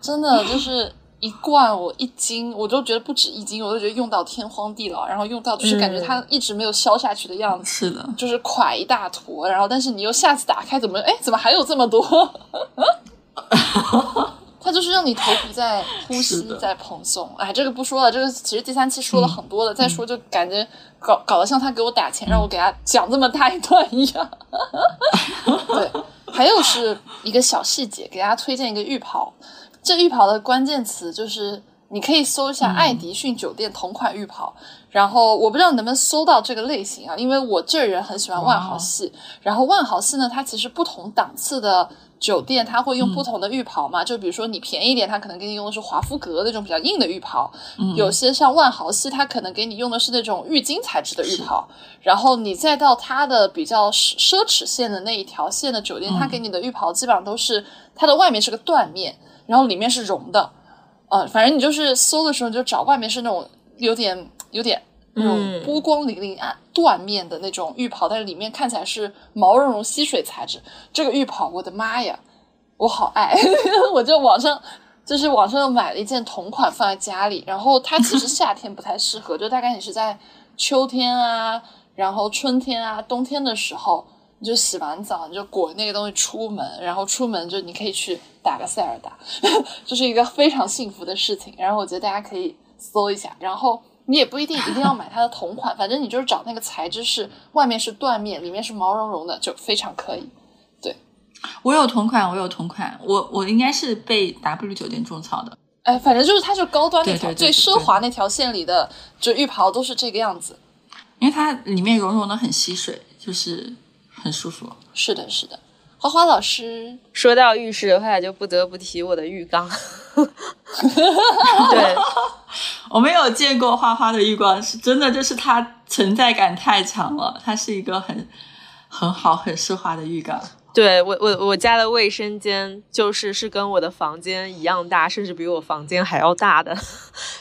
真的就是一罐我一斤，我都觉得不止一斤，我都觉得用到天荒地老，然后用到就是感觉它一直没有消下去的样子。是的，就是垮一大坨，然后但是你又下次打开怎么哎怎么还有这么多？它就是让你头皮在呼吸，在蓬松。哎，这个不说了，这个其实第三期说了很多的，再说就感觉搞搞得像他给我打钱，让我给他讲这么大一段一样。对，还有是一个小细节，给大家推荐一个浴袍。这浴袍的关键词就是你可以搜一下爱迪逊酒店同款浴袍，然后我不知道你能不能搜到这个类型啊，因为我这人很喜欢万豪系，然后万豪系呢，它其实不同档次的。酒店它会用不同的浴袍嘛？就比如说你便宜点，它可能给你用的是华夫格那种比较硬的浴袍。有些像万豪系，它可能给你用的是那种浴巾材质的浴袍。然后你再到它的比较奢侈线的那一条线的酒店，它给你的浴袍基本上都是它的外面是个缎面，然后里面是绒的。呃，反正你就是搜的时候就找外面是那种有点有点。那种波光粼粼啊，缎面的那种浴袍，但是里面看起来是毛茸茸吸水材质。这个浴袍，我的妈呀，我好爱！我就网上就是网上又买了一件同款放在家里，然后它其实 夏天不太适合，就大概你是在秋天啊，然后春天啊，冬天的时候，你就洗完澡你就裹那个东西出门，然后出门就你可以去打个塞尔达，就是一个非常幸福的事情。然后我觉得大家可以搜一下，然后。你也不一定一定要买它的同款，反正你就是找那个材质是外面是缎面，里面是毛茸茸的，就非常可以。对，我有同款，我有同款，我我应该是被 W 酒店种草的。哎，反正就是它就高端那条最奢华那条线里的，就浴袍都是这个样子，因为它里面绒绒的很吸水，就是很舒服。是的，是的。花花老师说到浴室的话，就不得不提我的浴缸。对，我没有见过花花的浴缸，是真的，就是它存在感太强了。它是一个很很好、很奢华的浴缸。对我，我我家的卫生间就是是跟我的房间一样大，甚至比我房间还要大的，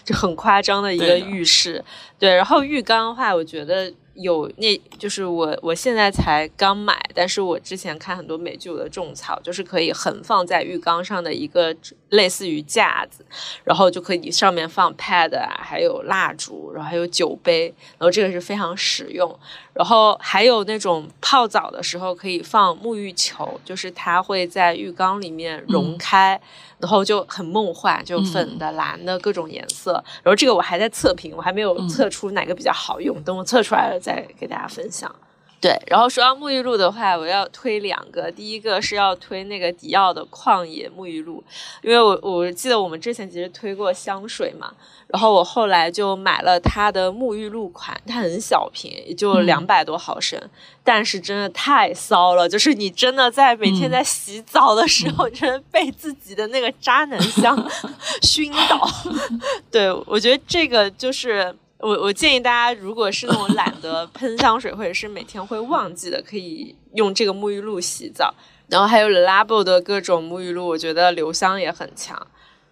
就很夸张的一个浴室。对，然后浴缸的话，我觉得。有，那就是我我现在才刚买，但是我之前看很多美剧的种草，就是可以横放在浴缸上的一个类似于架子，然后就可以上面放 pad 啊，还有蜡烛，然后还有酒杯，然后这个是非常实用。然后还有那种泡澡的时候可以放沐浴球，就是它会在浴缸里面融开，然后就很梦幻，就粉的、蓝的各种颜色。然后这个我还在测评，我还没有测出哪个比较好用，等我测出来了再给大家分享。对，然后说到沐浴露的话，我要推两个。第一个是要推那个迪奥的旷野沐浴露，因为我我记得我们之前其实推过香水嘛，然后我后来就买了它的沐浴露款，它很小瓶，也就两百多毫升，但是真的太骚了，就是你真的在每天在洗澡的时候，真的被自己的那个渣男香 熏倒。对我觉得这个就是。我我建议大家，如果是那种懒得 喷香水，或者是每天会忘记的，可以用这个沐浴露洗澡。然后还有 Labo 的各种沐浴露，我觉得留香也很强。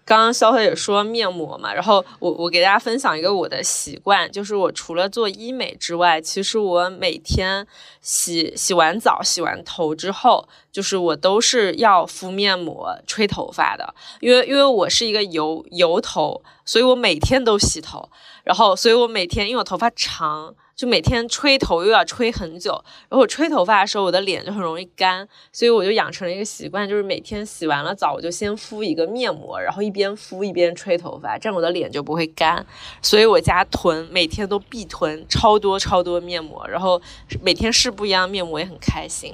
刚刚肖特也说面膜嘛，然后我我给大家分享一个我的习惯，就是我除了做医美之外，其实我每天洗洗完澡、洗完头之后，就是我都是要敷面膜、吹头发的，因为因为我是一个油油头，所以我每天都洗头，然后所以我每天因为我头发长。就每天吹头又要吹很久，然后我吹头发的时候，我的脸就很容易干，所以我就养成了一个习惯，就是每天洗完了澡，我就先敷一个面膜，然后一边敷一边吹头发，这样我的脸就不会干。所以我家囤每天都必囤超多超多面膜，然后每天试不一样面膜也很开心。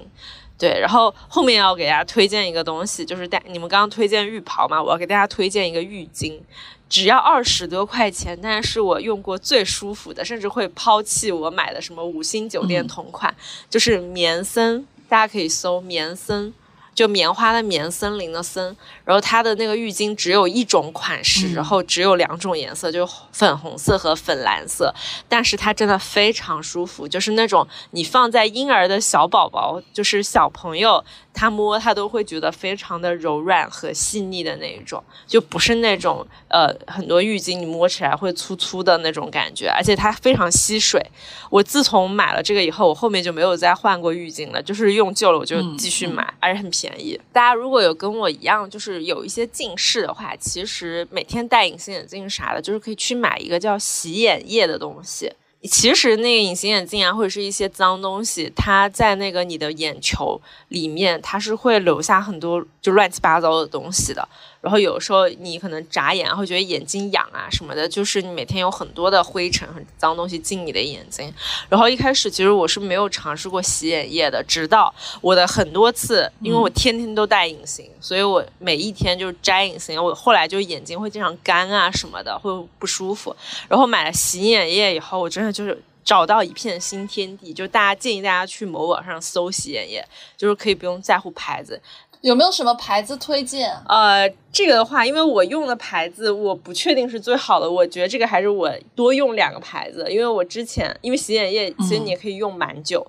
对，然后后面要给大家推荐一个东西，就是带你们刚刚推荐浴袍嘛，我要给大家推荐一个浴巾，只要二十多块钱，但是我用过最舒服的，甚至会抛弃我买的什么五星酒店同款，就是棉森，大家可以搜棉森。就棉花的棉，森林的森，然后它的那个浴巾只有一种款式，然后只有两种颜色，就粉红色和粉蓝色，但是它真的非常舒服，就是那种你放在婴儿的小宝宝，就是小朋友。他摸他都会觉得非常的柔软和细腻的那一种，就不是那种呃很多浴巾你摸起来会粗粗的那种感觉，而且它非常吸水。我自从买了这个以后，我后面就没有再换过浴巾了，就是用旧了我就继续买，而且很便便宜。大家如果有跟我一样就是有一些近视的话，其实每天戴隐形眼镜啥的，就是可以去买一个叫洗眼液的东西。其实那个隐形眼镜啊，或者是一些脏东西，它在那个你的眼球里面，它是会留下很多就乱七八糟的东西的。然后有时候你可能眨眼会觉得眼睛痒啊什么的，就是你每天有很多的灰尘、很脏东西进你的眼睛。然后一开始其实我是没有尝试过洗眼液的，直到我的很多次，因为我天天都戴隐形，所以我每一天就摘隐形，我后来就眼睛会经常干啊什么的，会不舒服。然后买了洗眼液以后，我真的就是找到一片新天地。就大家建议大家去某网上搜洗眼液，就是可以不用在乎牌子。有没有什么牌子推荐？呃，这个的话，因为我用的牌子我不确定是最好的，我觉得这个还是我多用两个牌子，因为我之前因为洗眼液其实你也可以用蛮久，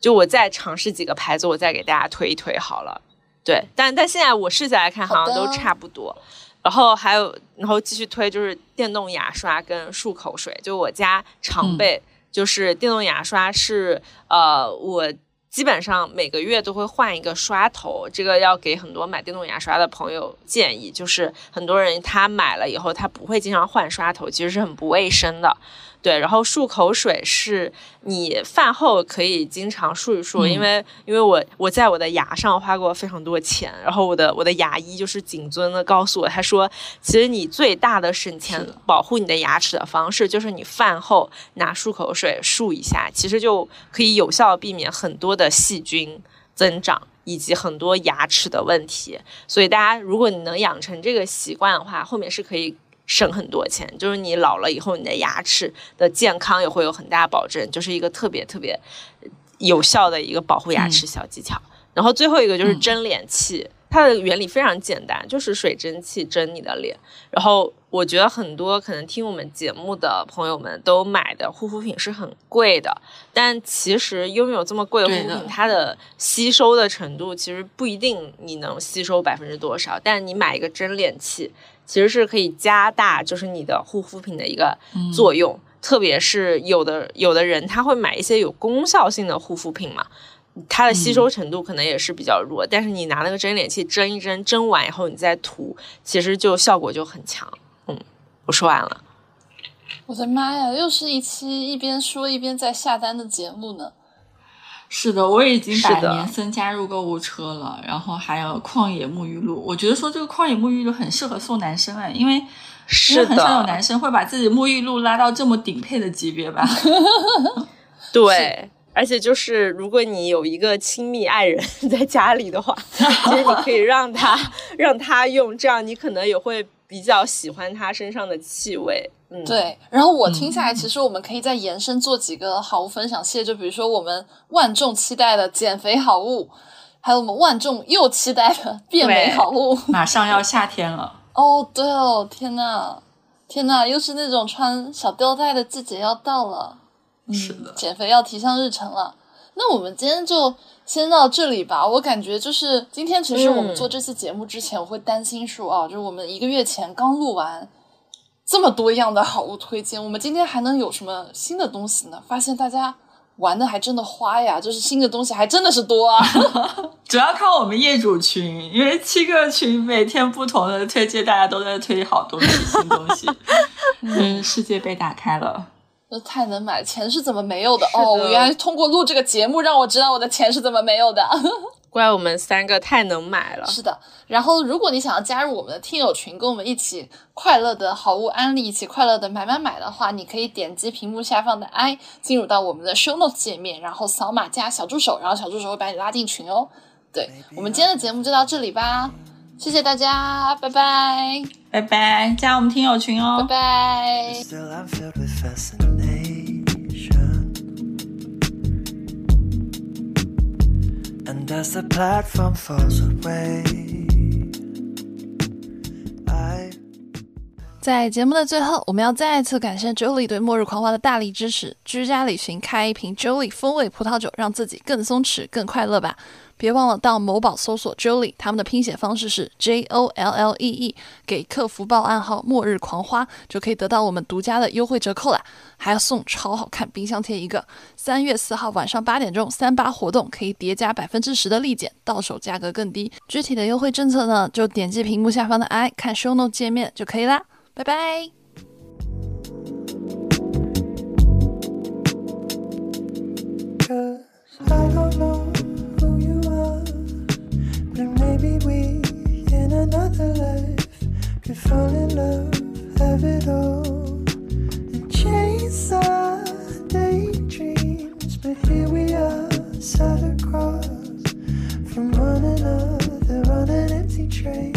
就我再尝试几个牌子，我再给大家推一推好了。对，但但现在我试下来看，好像都差不多。然后还有，然后继续推就是电动牙刷跟漱口水，就我家常备，就是电动牙刷是呃我。基本上每个月都会换一个刷头，这个要给很多买电动牙刷的朋友建议，就是很多人他买了以后他不会经常换刷头，其实是很不卫生的。对，然后漱口水是你饭后可以经常漱一漱，因为因为我我在我的牙上花过非常多钱，然后我的我的牙医就是谨遵的告诉我，他说其实你最大的省钱保护你的牙齿的方式就是你饭后拿漱口水漱一下，其实就可以有效避免很多的细菌增长以及很多牙齿的问题。所以大家如果你能养成这个习惯的话，后面是可以。省很多钱，就是你老了以后，你的牙齿的健康也会有很大保证，就是一个特别特别有效的一个保护牙齿小技巧。然后最后一个就是蒸脸器，它的原理非常简单，就是水蒸气蒸你的脸。然后我觉得很多可能听我们节目的朋友们都买的护肤品是很贵的，但其实拥有这么贵的护肤品，它的吸收的程度其实不一定你能吸收百分之多少，但你买一个蒸脸器。其实是可以加大，就是你的护肤品的一个作用，特别是有的有的人他会买一些有功效性的护肤品嘛，它的吸收程度可能也是比较弱，但是你拿那个蒸脸器蒸一蒸，蒸完以后你再涂，其实就效果就很强。嗯，我说完了。我的妈呀，又是一期一边说一边在下单的节目呢。是的，我已经把年森加入购物车了，然后还有旷野沐浴露。我觉得说这个旷野沐浴露很适合送男生啊，因为因为很少有男生会把自己沐浴露拉到这么顶配的级别吧。对，而且就是如果你有一个亲密爱人 在家里的话，其实你可以让他 让他用，这样你可能也会比较喜欢他身上的气味。对，然后我听下来，其实我们可以再延伸做几个好物分享系列，就比如说我们万众期待的减肥好物，还有我们万众又期待的 变美好物。马上要夏天了哦，对哦，天呐，天呐，又是那种穿小吊带的季节要到了，是的，减肥要提上日程了。那我们今天就先到这里吧。我感觉就是今天，其实我们做这期节目之前，我会担心说啊，就是我们一个月前刚录完。这么多样的好物推荐，我们今天还能有什么新的东西呢？发现大家玩的还真的花呀，就是新的东西还真的是多啊。主要靠我们业主群，因为七个群每天不同的推荐，大家都在推好东西、新东西，嗯，世界被打开了。那太能买，钱是怎么没有的？的哦，我原来通过录这个节目让我知道我的钱是怎么没有的。怪我们三个太能买了。是的，然后如果你想要加入我们的听友群，跟我们一起快乐的好物安利，一起快乐的买买买的话，你可以点击屏幕下方的 i，进入到我们的 show notes 界面，然后扫码加小助手，然后小助手会把你拉进群哦。对我们今天的节目就到这里吧，谢谢大家，拜拜，拜拜，加我们听友群哦。拜。Still, And as the platform falls away, I 在节目的最后，我们要再次感谢 Jolie 对末日狂花的大力支持。居家旅行开一瓶 Jolie 风味葡萄酒，让自己更松弛、更快乐吧！别忘了到某宝搜索 Jolie，他们的拼写方式是 J O L L E E，给客服报暗号“末日狂花”，就可以得到我们独家的优惠折扣啦！还要送超好看冰箱贴一个。三月四号晚上八点钟，三八活动可以叠加百分之十的立减，到手价格更低。具体的优惠政策呢，就点击屏幕下方的 i 看 show note 界面就可以啦。拜拜。Cause I don't know another life could fall in love, have it all, and chase our daydreams. But here we are, sat across from one another on an empty train.